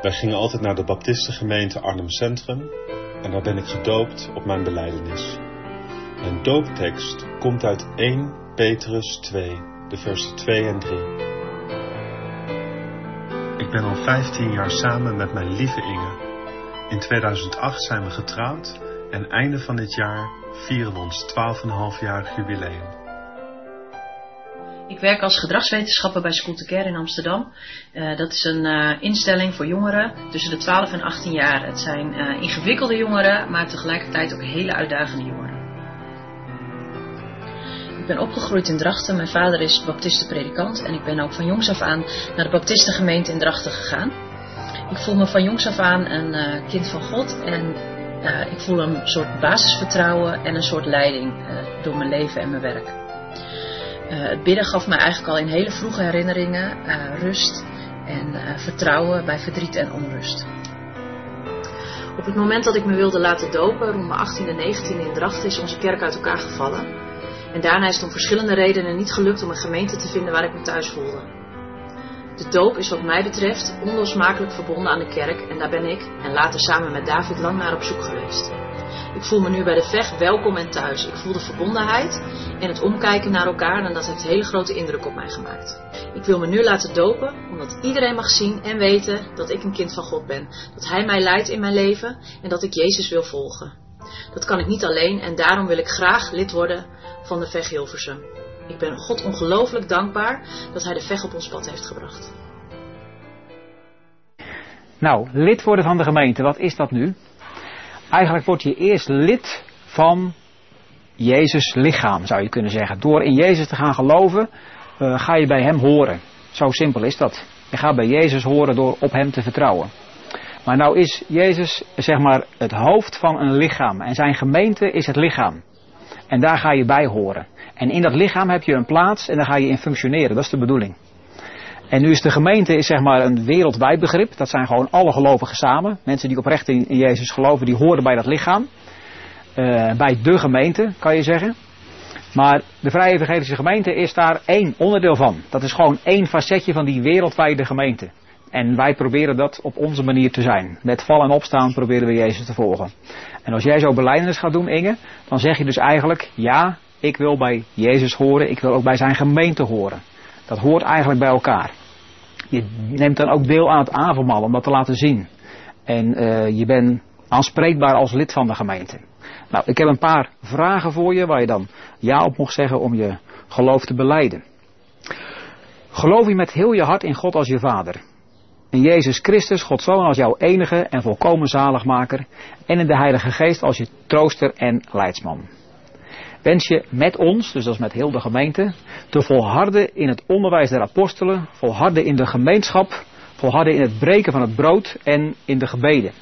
Wij gingen altijd naar de Baptistengemeente Arnhem Centrum en daar ben ik gedoopt op mijn beleidenis. Mijn dooptekst komt uit 1 Petrus 2, de versen 2 en 3. Ik ben al 15 jaar samen met mijn lieve Inge. In 2008 zijn we getrouwd en einde van dit jaar vieren we ons 12,5-jarig jubileum. Ik werk als gedragswetenschapper bij School to Care in Amsterdam. Uh, dat is een uh, instelling voor jongeren tussen de 12 en 18 jaar. Het zijn uh, ingewikkelde jongeren, maar tegelijkertijd ook hele uitdagende jongeren. Ben opgegroeid in Drachten. Mijn vader is baptistenpredikant en ik ben ook van jongs af aan naar de baptistengemeente in Drachten gegaan. Ik voel me van jongs af aan een kind van God en ik voel een soort basisvertrouwen en een soort leiding door mijn leven en mijn werk. Het bidden gaf mij eigenlijk al in hele vroege herinneringen rust en vertrouwen bij verdriet en onrust. Op het moment dat ik me wilde laten dopen, rond mijn 18e en 19e in Drachten, is onze kerk uit elkaar gevallen. En daarna is het om verschillende redenen niet gelukt om een gemeente te vinden waar ik me thuis voelde. De doop is wat mij betreft onlosmakelijk verbonden aan de kerk en daar ben ik, en later samen met David, lang naar op zoek geweest. Ik voel me nu bij de vecht welkom en thuis. Ik voel de verbondenheid en het omkijken naar elkaar en dat heeft hele grote indruk op mij gemaakt. Ik wil me nu laten dopen, omdat iedereen mag zien en weten dat ik een kind van God ben. Dat Hij mij leidt in mijn leven en dat ik Jezus wil volgen. Dat kan ik niet alleen en daarom wil ik graag lid worden van de VEG. Ik ben God ongelooflijk dankbaar dat Hij de VEG op ons pad heeft gebracht. Nou, lid worden van de gemeente, wat is dat nu? Eigenlijk word je eerst lid van Jezus lichaam, zou je kunnen zeggen. Door in Jezus te gaan geloven, uh, ga je bij Hem horen. Zo simpel is dat. Je gaat bij Jezus horen door op Hem te vertrouwen. Maar nou is Jezus, zeg maar, het hoofd van een lichaam. En zijn gemeente is het lichaam. En daar ga je bij horen. En in dat lichaam heb je een plaats en daar ga je in functioneren. Dat is de bedoeling. En nu is de gemeente is zeg maar een wereldwijd begrip. Dat zijn gewoon alle gelovigen samen. Mensen die oprecht in, Jezus geloven, die horen bij dat lichaam. Uh, bij de gemeente, kan je zeggen. Maar de Vrije Evangelische Gemeente is daar één onderdeel van. Dat is gewoon één facetje van die wereldwijde gemeente. En wij proberen dat op onze manier te zijn. Met vallen en opstaan proberen we Jezus te volgen. En als jij zo beleidenis gaat doen, Inge, dan zeg je dus eigenlijk, ja, ik wil bij Jezus horen, ik wil ook bij zijn gemeente horen. Dat hoort eigenlijk bij elkaar. Je neemt dan ook deel aan het avondmaal om dat te laten zien. En uh, je bent aanspreekbaar als lid van de gemeente. Nou, ik heb een paar vragen voor je waar je dan ja op mocht zeggen om je geloof te beleiden. Geloof je met heel je hart in God als je vader? In Jezus Christus, Gods als jouw enige en volkomen zaligmaker. En in de Heilige Geest als je trooster en leidsman. wens je met ons, dus is met heel de gemeente, te volharden in het onderwijs der apostelen, volharden in de gemeenschap, volharden in het breken van het brood en in de gebeden.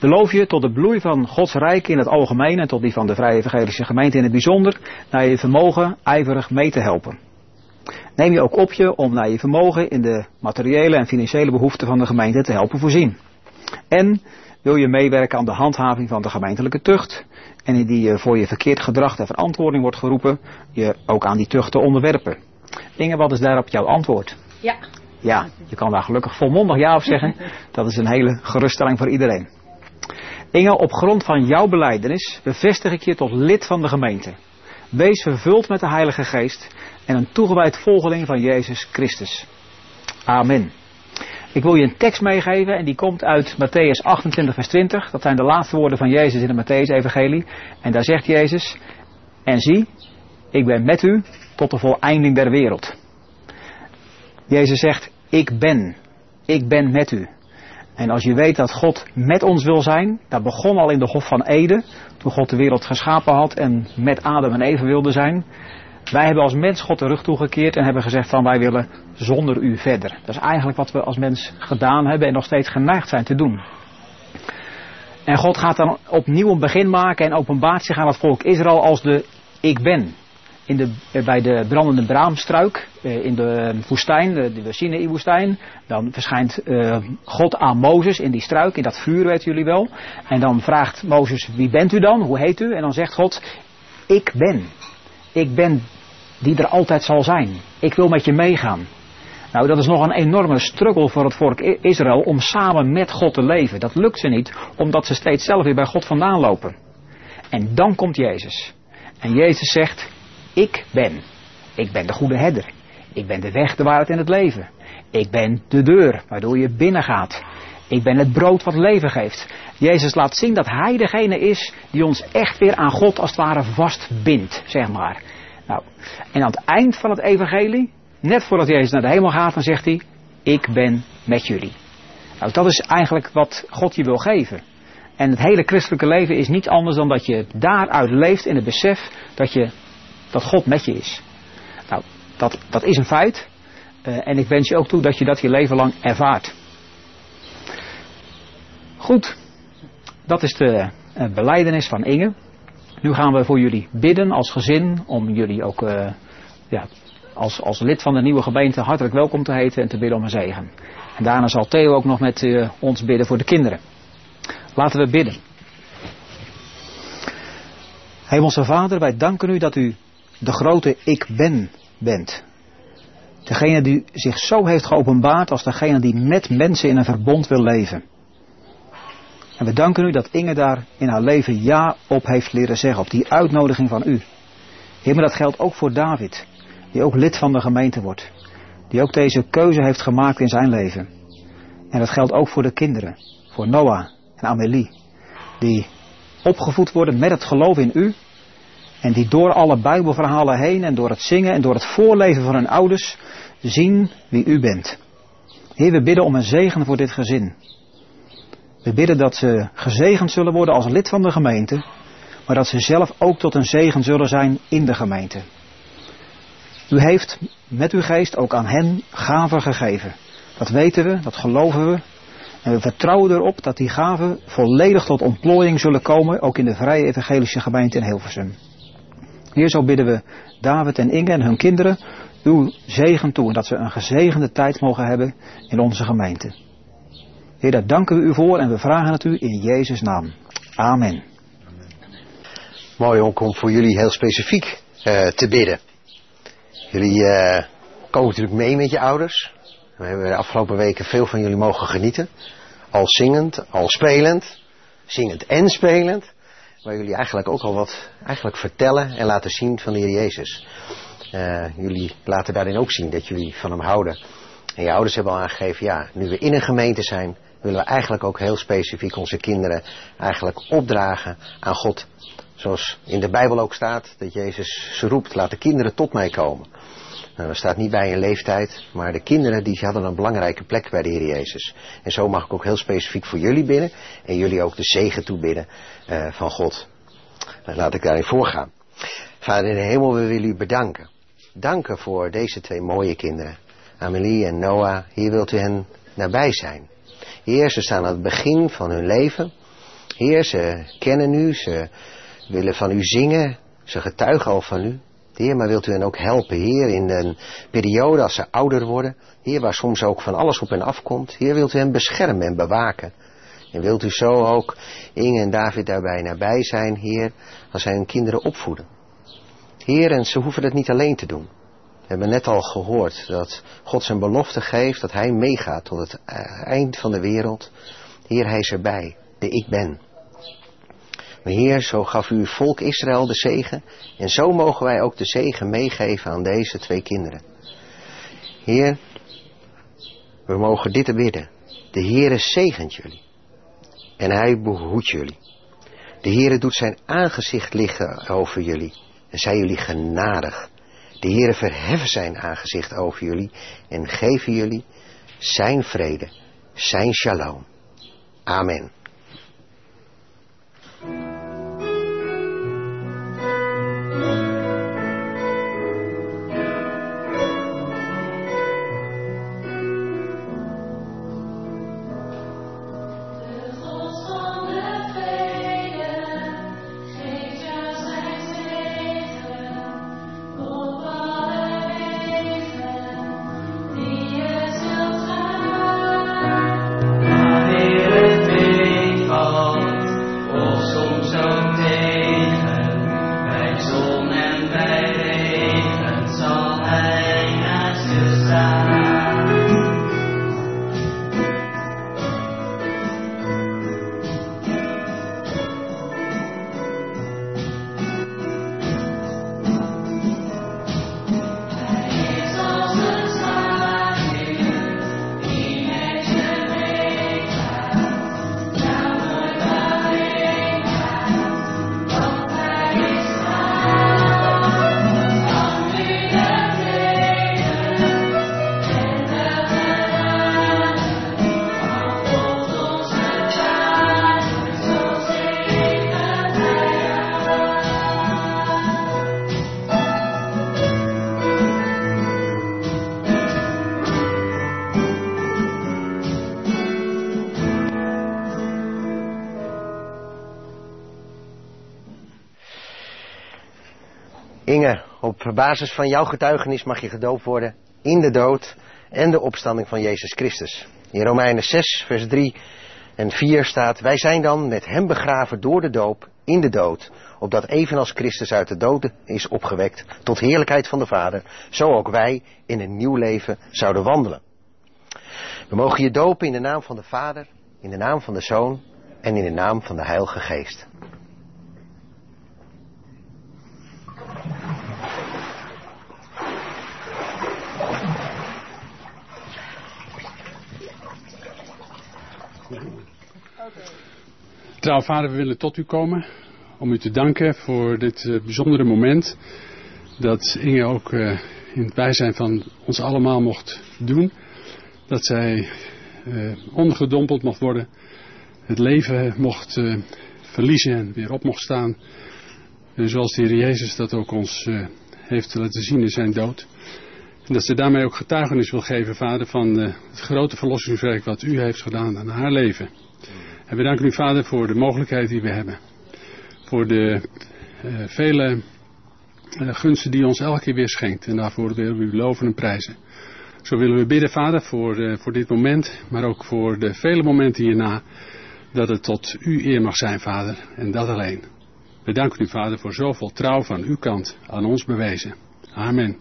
Beloof je tot de bloei van Gods rijk in het algemeen en tot die van de Vrije Evangelische Gemeente in het bijzonder, naar je vermogen ijverig mee te helpen. Neem je ook op je om naar je vermogen in de materiële en financiële behoeften van de gemeente te helpen voorzien. En wil je meewerken aan de handhaving van de gemeentelijke tucht en in die je voor je verkeerd gedrag ter verantwoording wordt geroepen, je ook aan die tucht te onderwerpen. Inge, wat is daarop jouw antwoord? Ja. Ja, je kan daar gelukkig volmondig ja op zeggen. Dat is een hele geruststelling voor iedereen. Inge, op grond van jouw beleidenis bevestig ik je tot lid van de gemeente. Wees vervuld met de Heilige Geest en een toegewijd volgeling van Jezus Christus. Amen. Ik wil je een tekst meegeven en die komt uit Matthäus 28, vers 20. Dat zijn de laatste woorden van Jezus in het Matthäus-evangelie. En daar zegt Jezus, en zie, ik ben met u tot de voleinding der wereld. Jezus zegt, ik ben, ik ben met u. En als je weet dat God met ons wil zijn, dat begon al in de Hof van Eden, toen God de wereld geschapen had en met Adam en Eva wilde zijn. Wij hebben als mens God de rug toegekeerd en hebben gezegd van wij willen zonder u verder. Dat is eigenlijk wat we als mens gedaan hebben en nog steeds geneigd zijn te doen. En God gaat dan opnieuw een begin maken en openbaart zich aan het volk Israël als de ik ben. In de, bij de brandende braamstruik eh, in de woestijn, de, de Sinai-woestijn. Dan verschijnt uh, God aan Mozes in die struik, in dat vuur weten jullie wel. En dan vraagt Mozes, wie bent u dan? Hoe heet u? En dan zegt God, ik ben. Ik ben die er altijd zal zijn. Ik wil met je meegaan. Nou, dat is nog een enorme struggle voor het volk Israël om samen met God te leven. Dat lukt ze niet, omdat ze steeds zelf weer bij God vandaan lopen. En dan komt Jezus. En Jezus zegt, ik ben. Ik ben de goede herder. Ik ben de weg, de waarheid en het leven. Ik ben de deur waardoor je binnengaat. Ik ben het brood wat leven geeft. Jezus laat zien dat Hij degene is die ons echt weer aan God als het ware vastbindt, zeg maar. Nou, en aan het eind van het evangelie, net voordat Jezus naar de hemel gaat, dan zegt hij, ik ben met jullie. Nou, dat is eigenlijk wat God je wil geven. En het hele christelijke leven is niets anders dan dat je daaruit leeft in het besef dat, je, dat God met je is. Nou, dat, dat is een feit. Uh, en ik wens je ook toe dat je dat je leven lang ervaart. Goed, dat is de uh, beleidenis van Inge. Nu gaan we voor jullie bidden als gezin om jullie ook uh, ja, als, als lid van de nieuwe gemeente hartelijk welkom te heten en te bidden om een zegen. En daarna zal Theo ook nog met uh, ons bidden voor de kinderen. Laten we bidden. Hemelse Vader, wij danken u dat u de grote ik ben bent. Degene die zich zo heeft geopenbaard als degene die met mensen in een verbond wil leven. En we danken u dat Inge daar in haar leven ja op heeft leren zeggen, op die uitnodiging van u. Heer, maar dat geldt ook voor David, die ook lid van de gemeente wordt. Die ook deze keuze heeft gemaakt in zijn leven. En dat geldt ook voor de kinderen, voor Noah en Amelie, die opgevoed worden met het geloof in u. En die door alle Bijbelverhalen heen en door het zingen en door het voorleven van hun ouders zien wie u bent. Heer, we bidden om een zegen voor dit gezin. We bidden dat ze gezegend zullen worden als lid van de gemeente, maar dat ze zelf ook tot een zegen zullen zijn in de gemeente. U heeft met uw geest ook aan hen gaven gegeven. Dat weten we, dat geloven we. En we vertrouwen erop dat die gaven volledig tot ontplooiing zullen komen, ook in de Vrije Evangelische Gemeente in Hilversum. Hier zo bidden we David en Inge en hun kinderen uw zegen toe en dat ze een gezegende tijd mogen hebben in onze gemeente. Heer, daar danken we u voor en we vragen het u in Jezus' naam. Amen. Mooi ook om voor jullie heel specifiek uh, te bidden. Jullie uh, komen natuurlijk mee met je ouders. We hebben de afgelopen weken veel van jullie mogen genieten. Al zingend, al spelend. Zingend en spelend. Waar jullie eigenlijk ook al wat eigenlijk vertellen en laten zien van de Heer Jezus. Uh, jullie laten daarin ook zien dat jullie van hem houden. En je ouders hebben al aangegeven, ja, nu we in een gemeente zijn, willen we eigenlijk ook heel specifiek onze kinderen eigenlijk opdragen aan God. Zoals in de Bijbel ook staat, dat Jezus roept, laat de kinderen tot mij komen. Nou, dat staat niet bij een leeftijd, maar de kinderen die hadden een belangrijke plek bij de Heer Jezus. En zo mag ik ook heel specifiek voor jullie bidden en jullie ook de zegen toebidden uh, van God. Dan laat ik daarin voorgaan. Vader in de hemel, we willen u bedanken. Danken voor deze twee mooie kinderen. Amelie en Noah. Hier wilt u hen nabij zijn. Heer, ze staan aan het begin van hun leven. Heer, ze kennen u, ze willen van u zingen, ze getuigen al van u. Heer, maar wilt u hen ook helpen, Heer, in een periode als ze ouder worden. Heer, waar soms ook van alles op hen afkomt. Heer, wilt u hen beschermen en bewaken. En wilt u zo ook Inge en David daarbij nabij zijn, Heer, als zij hun kinderen opvoeden. Heer, en ze hoeven het niet alleen te doen. Hebben net al gehoord dat God zijn belofte geeft dat hij meegaat tot het eh, eind van de wereld. Heer, hij is erbij, de ik ben. Maar Heer, zo gaf u volk Israël de zegen. En zo mogen wij ook de zegen meegeven aan deze twee kinderen. Heer, we mogen dit bidden. De Heere zegent jullie. En hij behoedt jullie. De Heere doet zijn aangezicht liggen over jullie. En zij jullie genadig. De Heere verheffen zijn aangezicht over jullie. En geven jullie zijn vrede. Zijn shalom. Amen. Op basis van jouw getuigenis mag je gedoopt worden in de dood en de opstanding van Jezus Christus. In Romeinen 6, vers 3 en 4 staat: Wij zijn dan met hem begraven door de doop in de dood, opdat evenals Christus uit de doden is opgewekt tot heerlijkheid van de Vader, zo ook wij in een nieuw leven zouden wandelen. We mogen je dopen in de naam van de Vader, in de naam van de Zoon en in de naam van de Heilige Geest. Trouw vader, we willen tot u komen om u te danken voor dit eh, bijzondere moment. Dat Inge ook eh, in het bijzijn van ons allemaal mocht doen. Dat zij eh, ondergedompeld mocht worden. Het leven mocht verliezen en weer op mocht staan. Zoals de Heer Jezus dat ook ons heeft laten zien in zijn dood. En dat ze daarmee ook getuigenis wil geven, vader, van eh, het grote verlossingswerk wat u heeft gedaan aan haar leven. En we danken u, vader, voor de mogelijkheid die we hebben. Voor de eh, vele eh, gunsten die u ons elke keer weer schenkt. En daarvoor willen we u loven en prijzen. Zo willen we bidden, vader, voor, voor dit moment, maar ook voor de vele momenten hierna. Dat het tot u eer mag zijn, vader, en dat alleen. We danken u, vader, voor zoveel trouw van uw kant aan ons bewezen. Amen.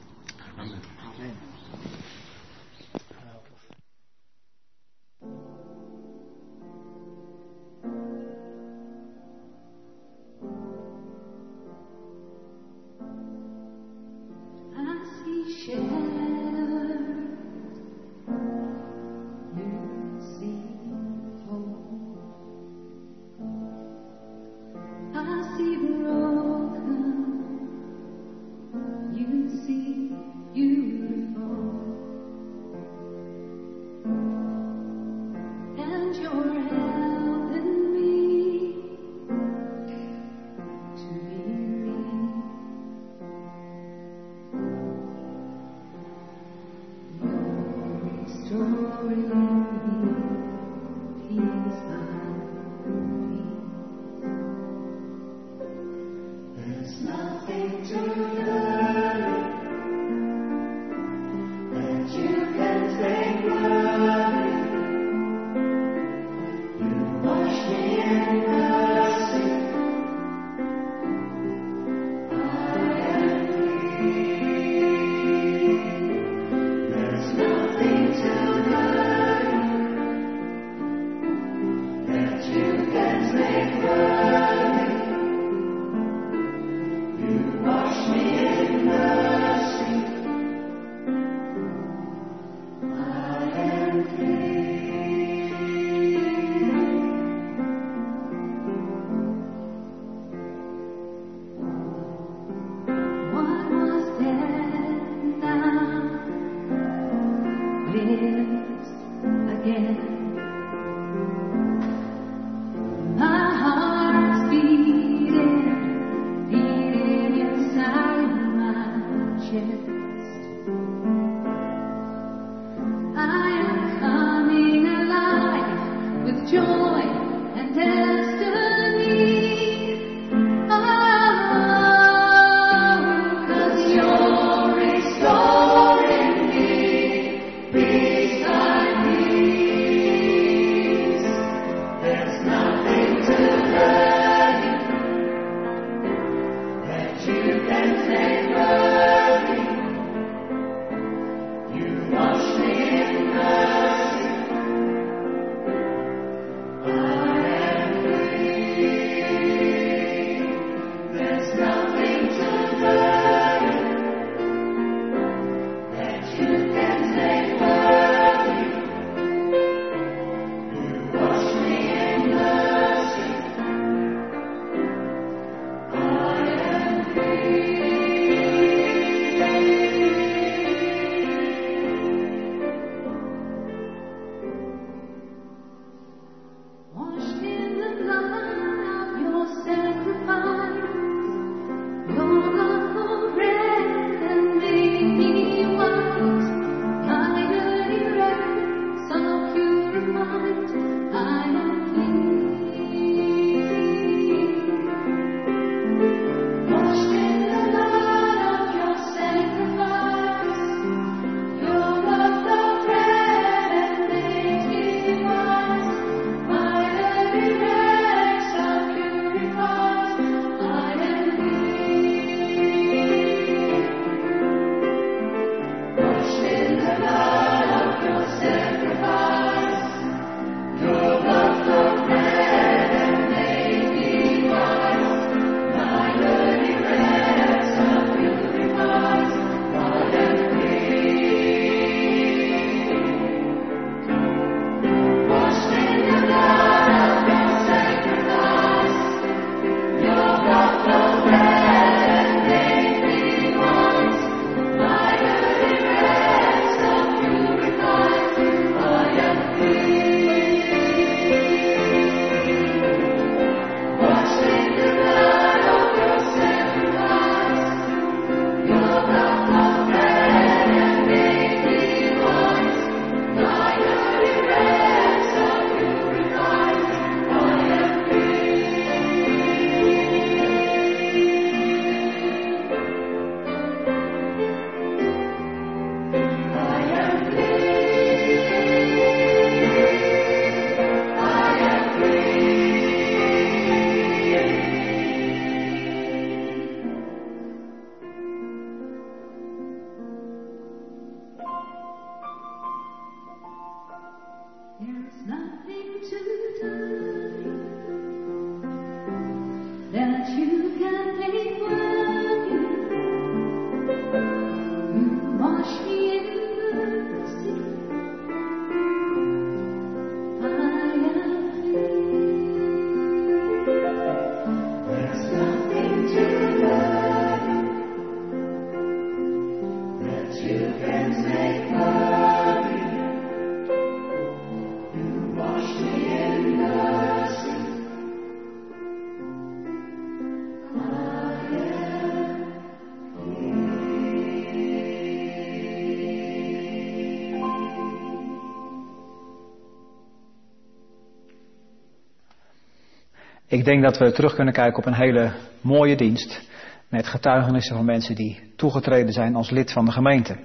Ik denk dat we terug kunnen kijken op een hele mooie dienst. Met getuigenissen van mensen die toegetreden zijn als lid van de gemeente.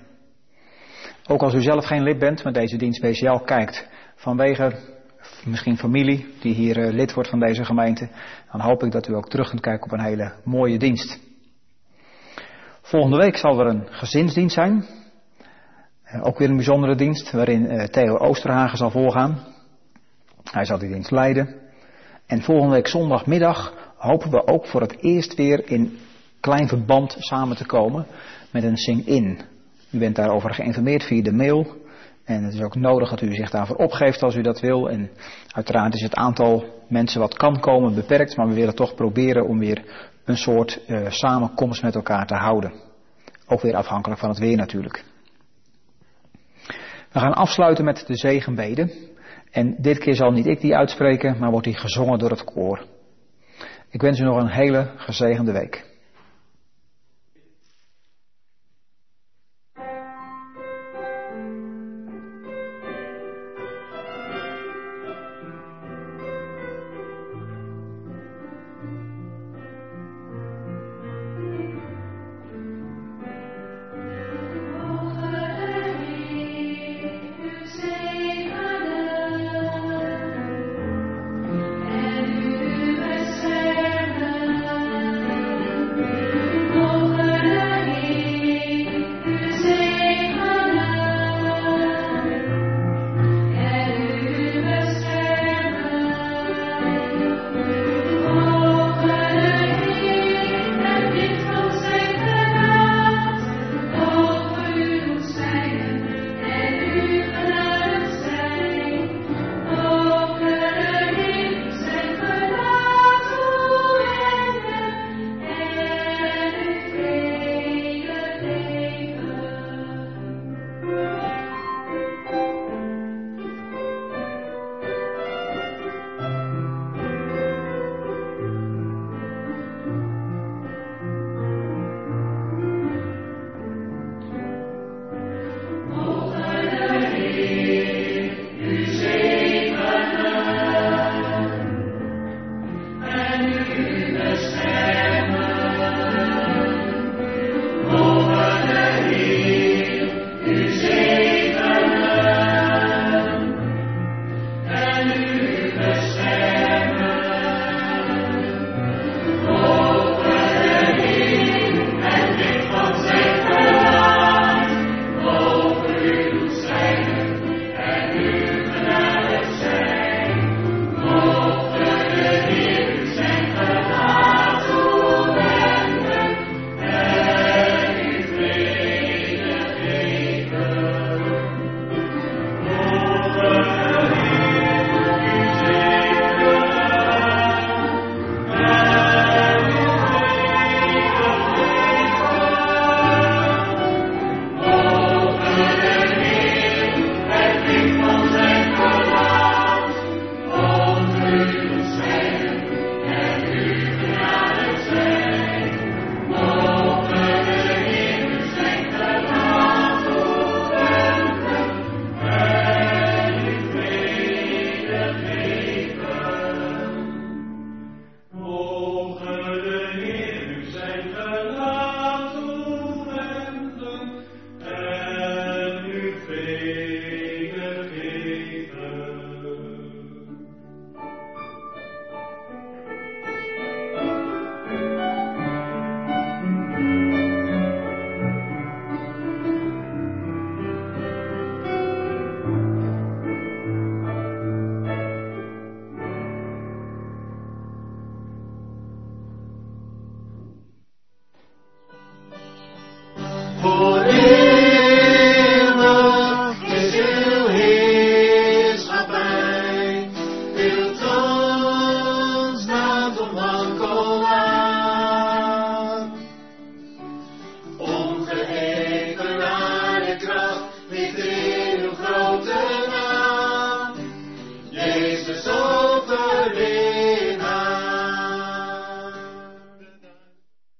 Ook als u zelf geen lid bent, maar deze dienst speciaal kijkt vanwege misschien familie die hier eh, lid wordt van deze gemeente, dan hoop ik dat u ook terug kunt kijken op een hele mooie dienst. Volgende week zal er een gezinsdienst zijn. Eh, Ook weer een bijzondere dienst waarin eh, Theo Oosterhagen zal voorgaan. Hij zal die dienst leiden. En volgende week zondagmiddag hopen we ook voor het eerst weer in klein verband samen te komen met een sing-in. U bent daarover geïnformeerd via de mail. En het is ook nodig dat u zich daarvoor opgeeft als u dat wil. En uiteraard is het aantal mensen wat kan komen beperkt, maar we willen toch proberen om weer een soort eh, samenkomst met elkaar te houden. Ook weer afhankelijk van het weer natuurlijk. We gaan afsluiten met de zegenbeden. En dit keer zal niet ik die uitspreken, maar wordt die gezongen door het koor. Ik wens u nog een hele gezegende week.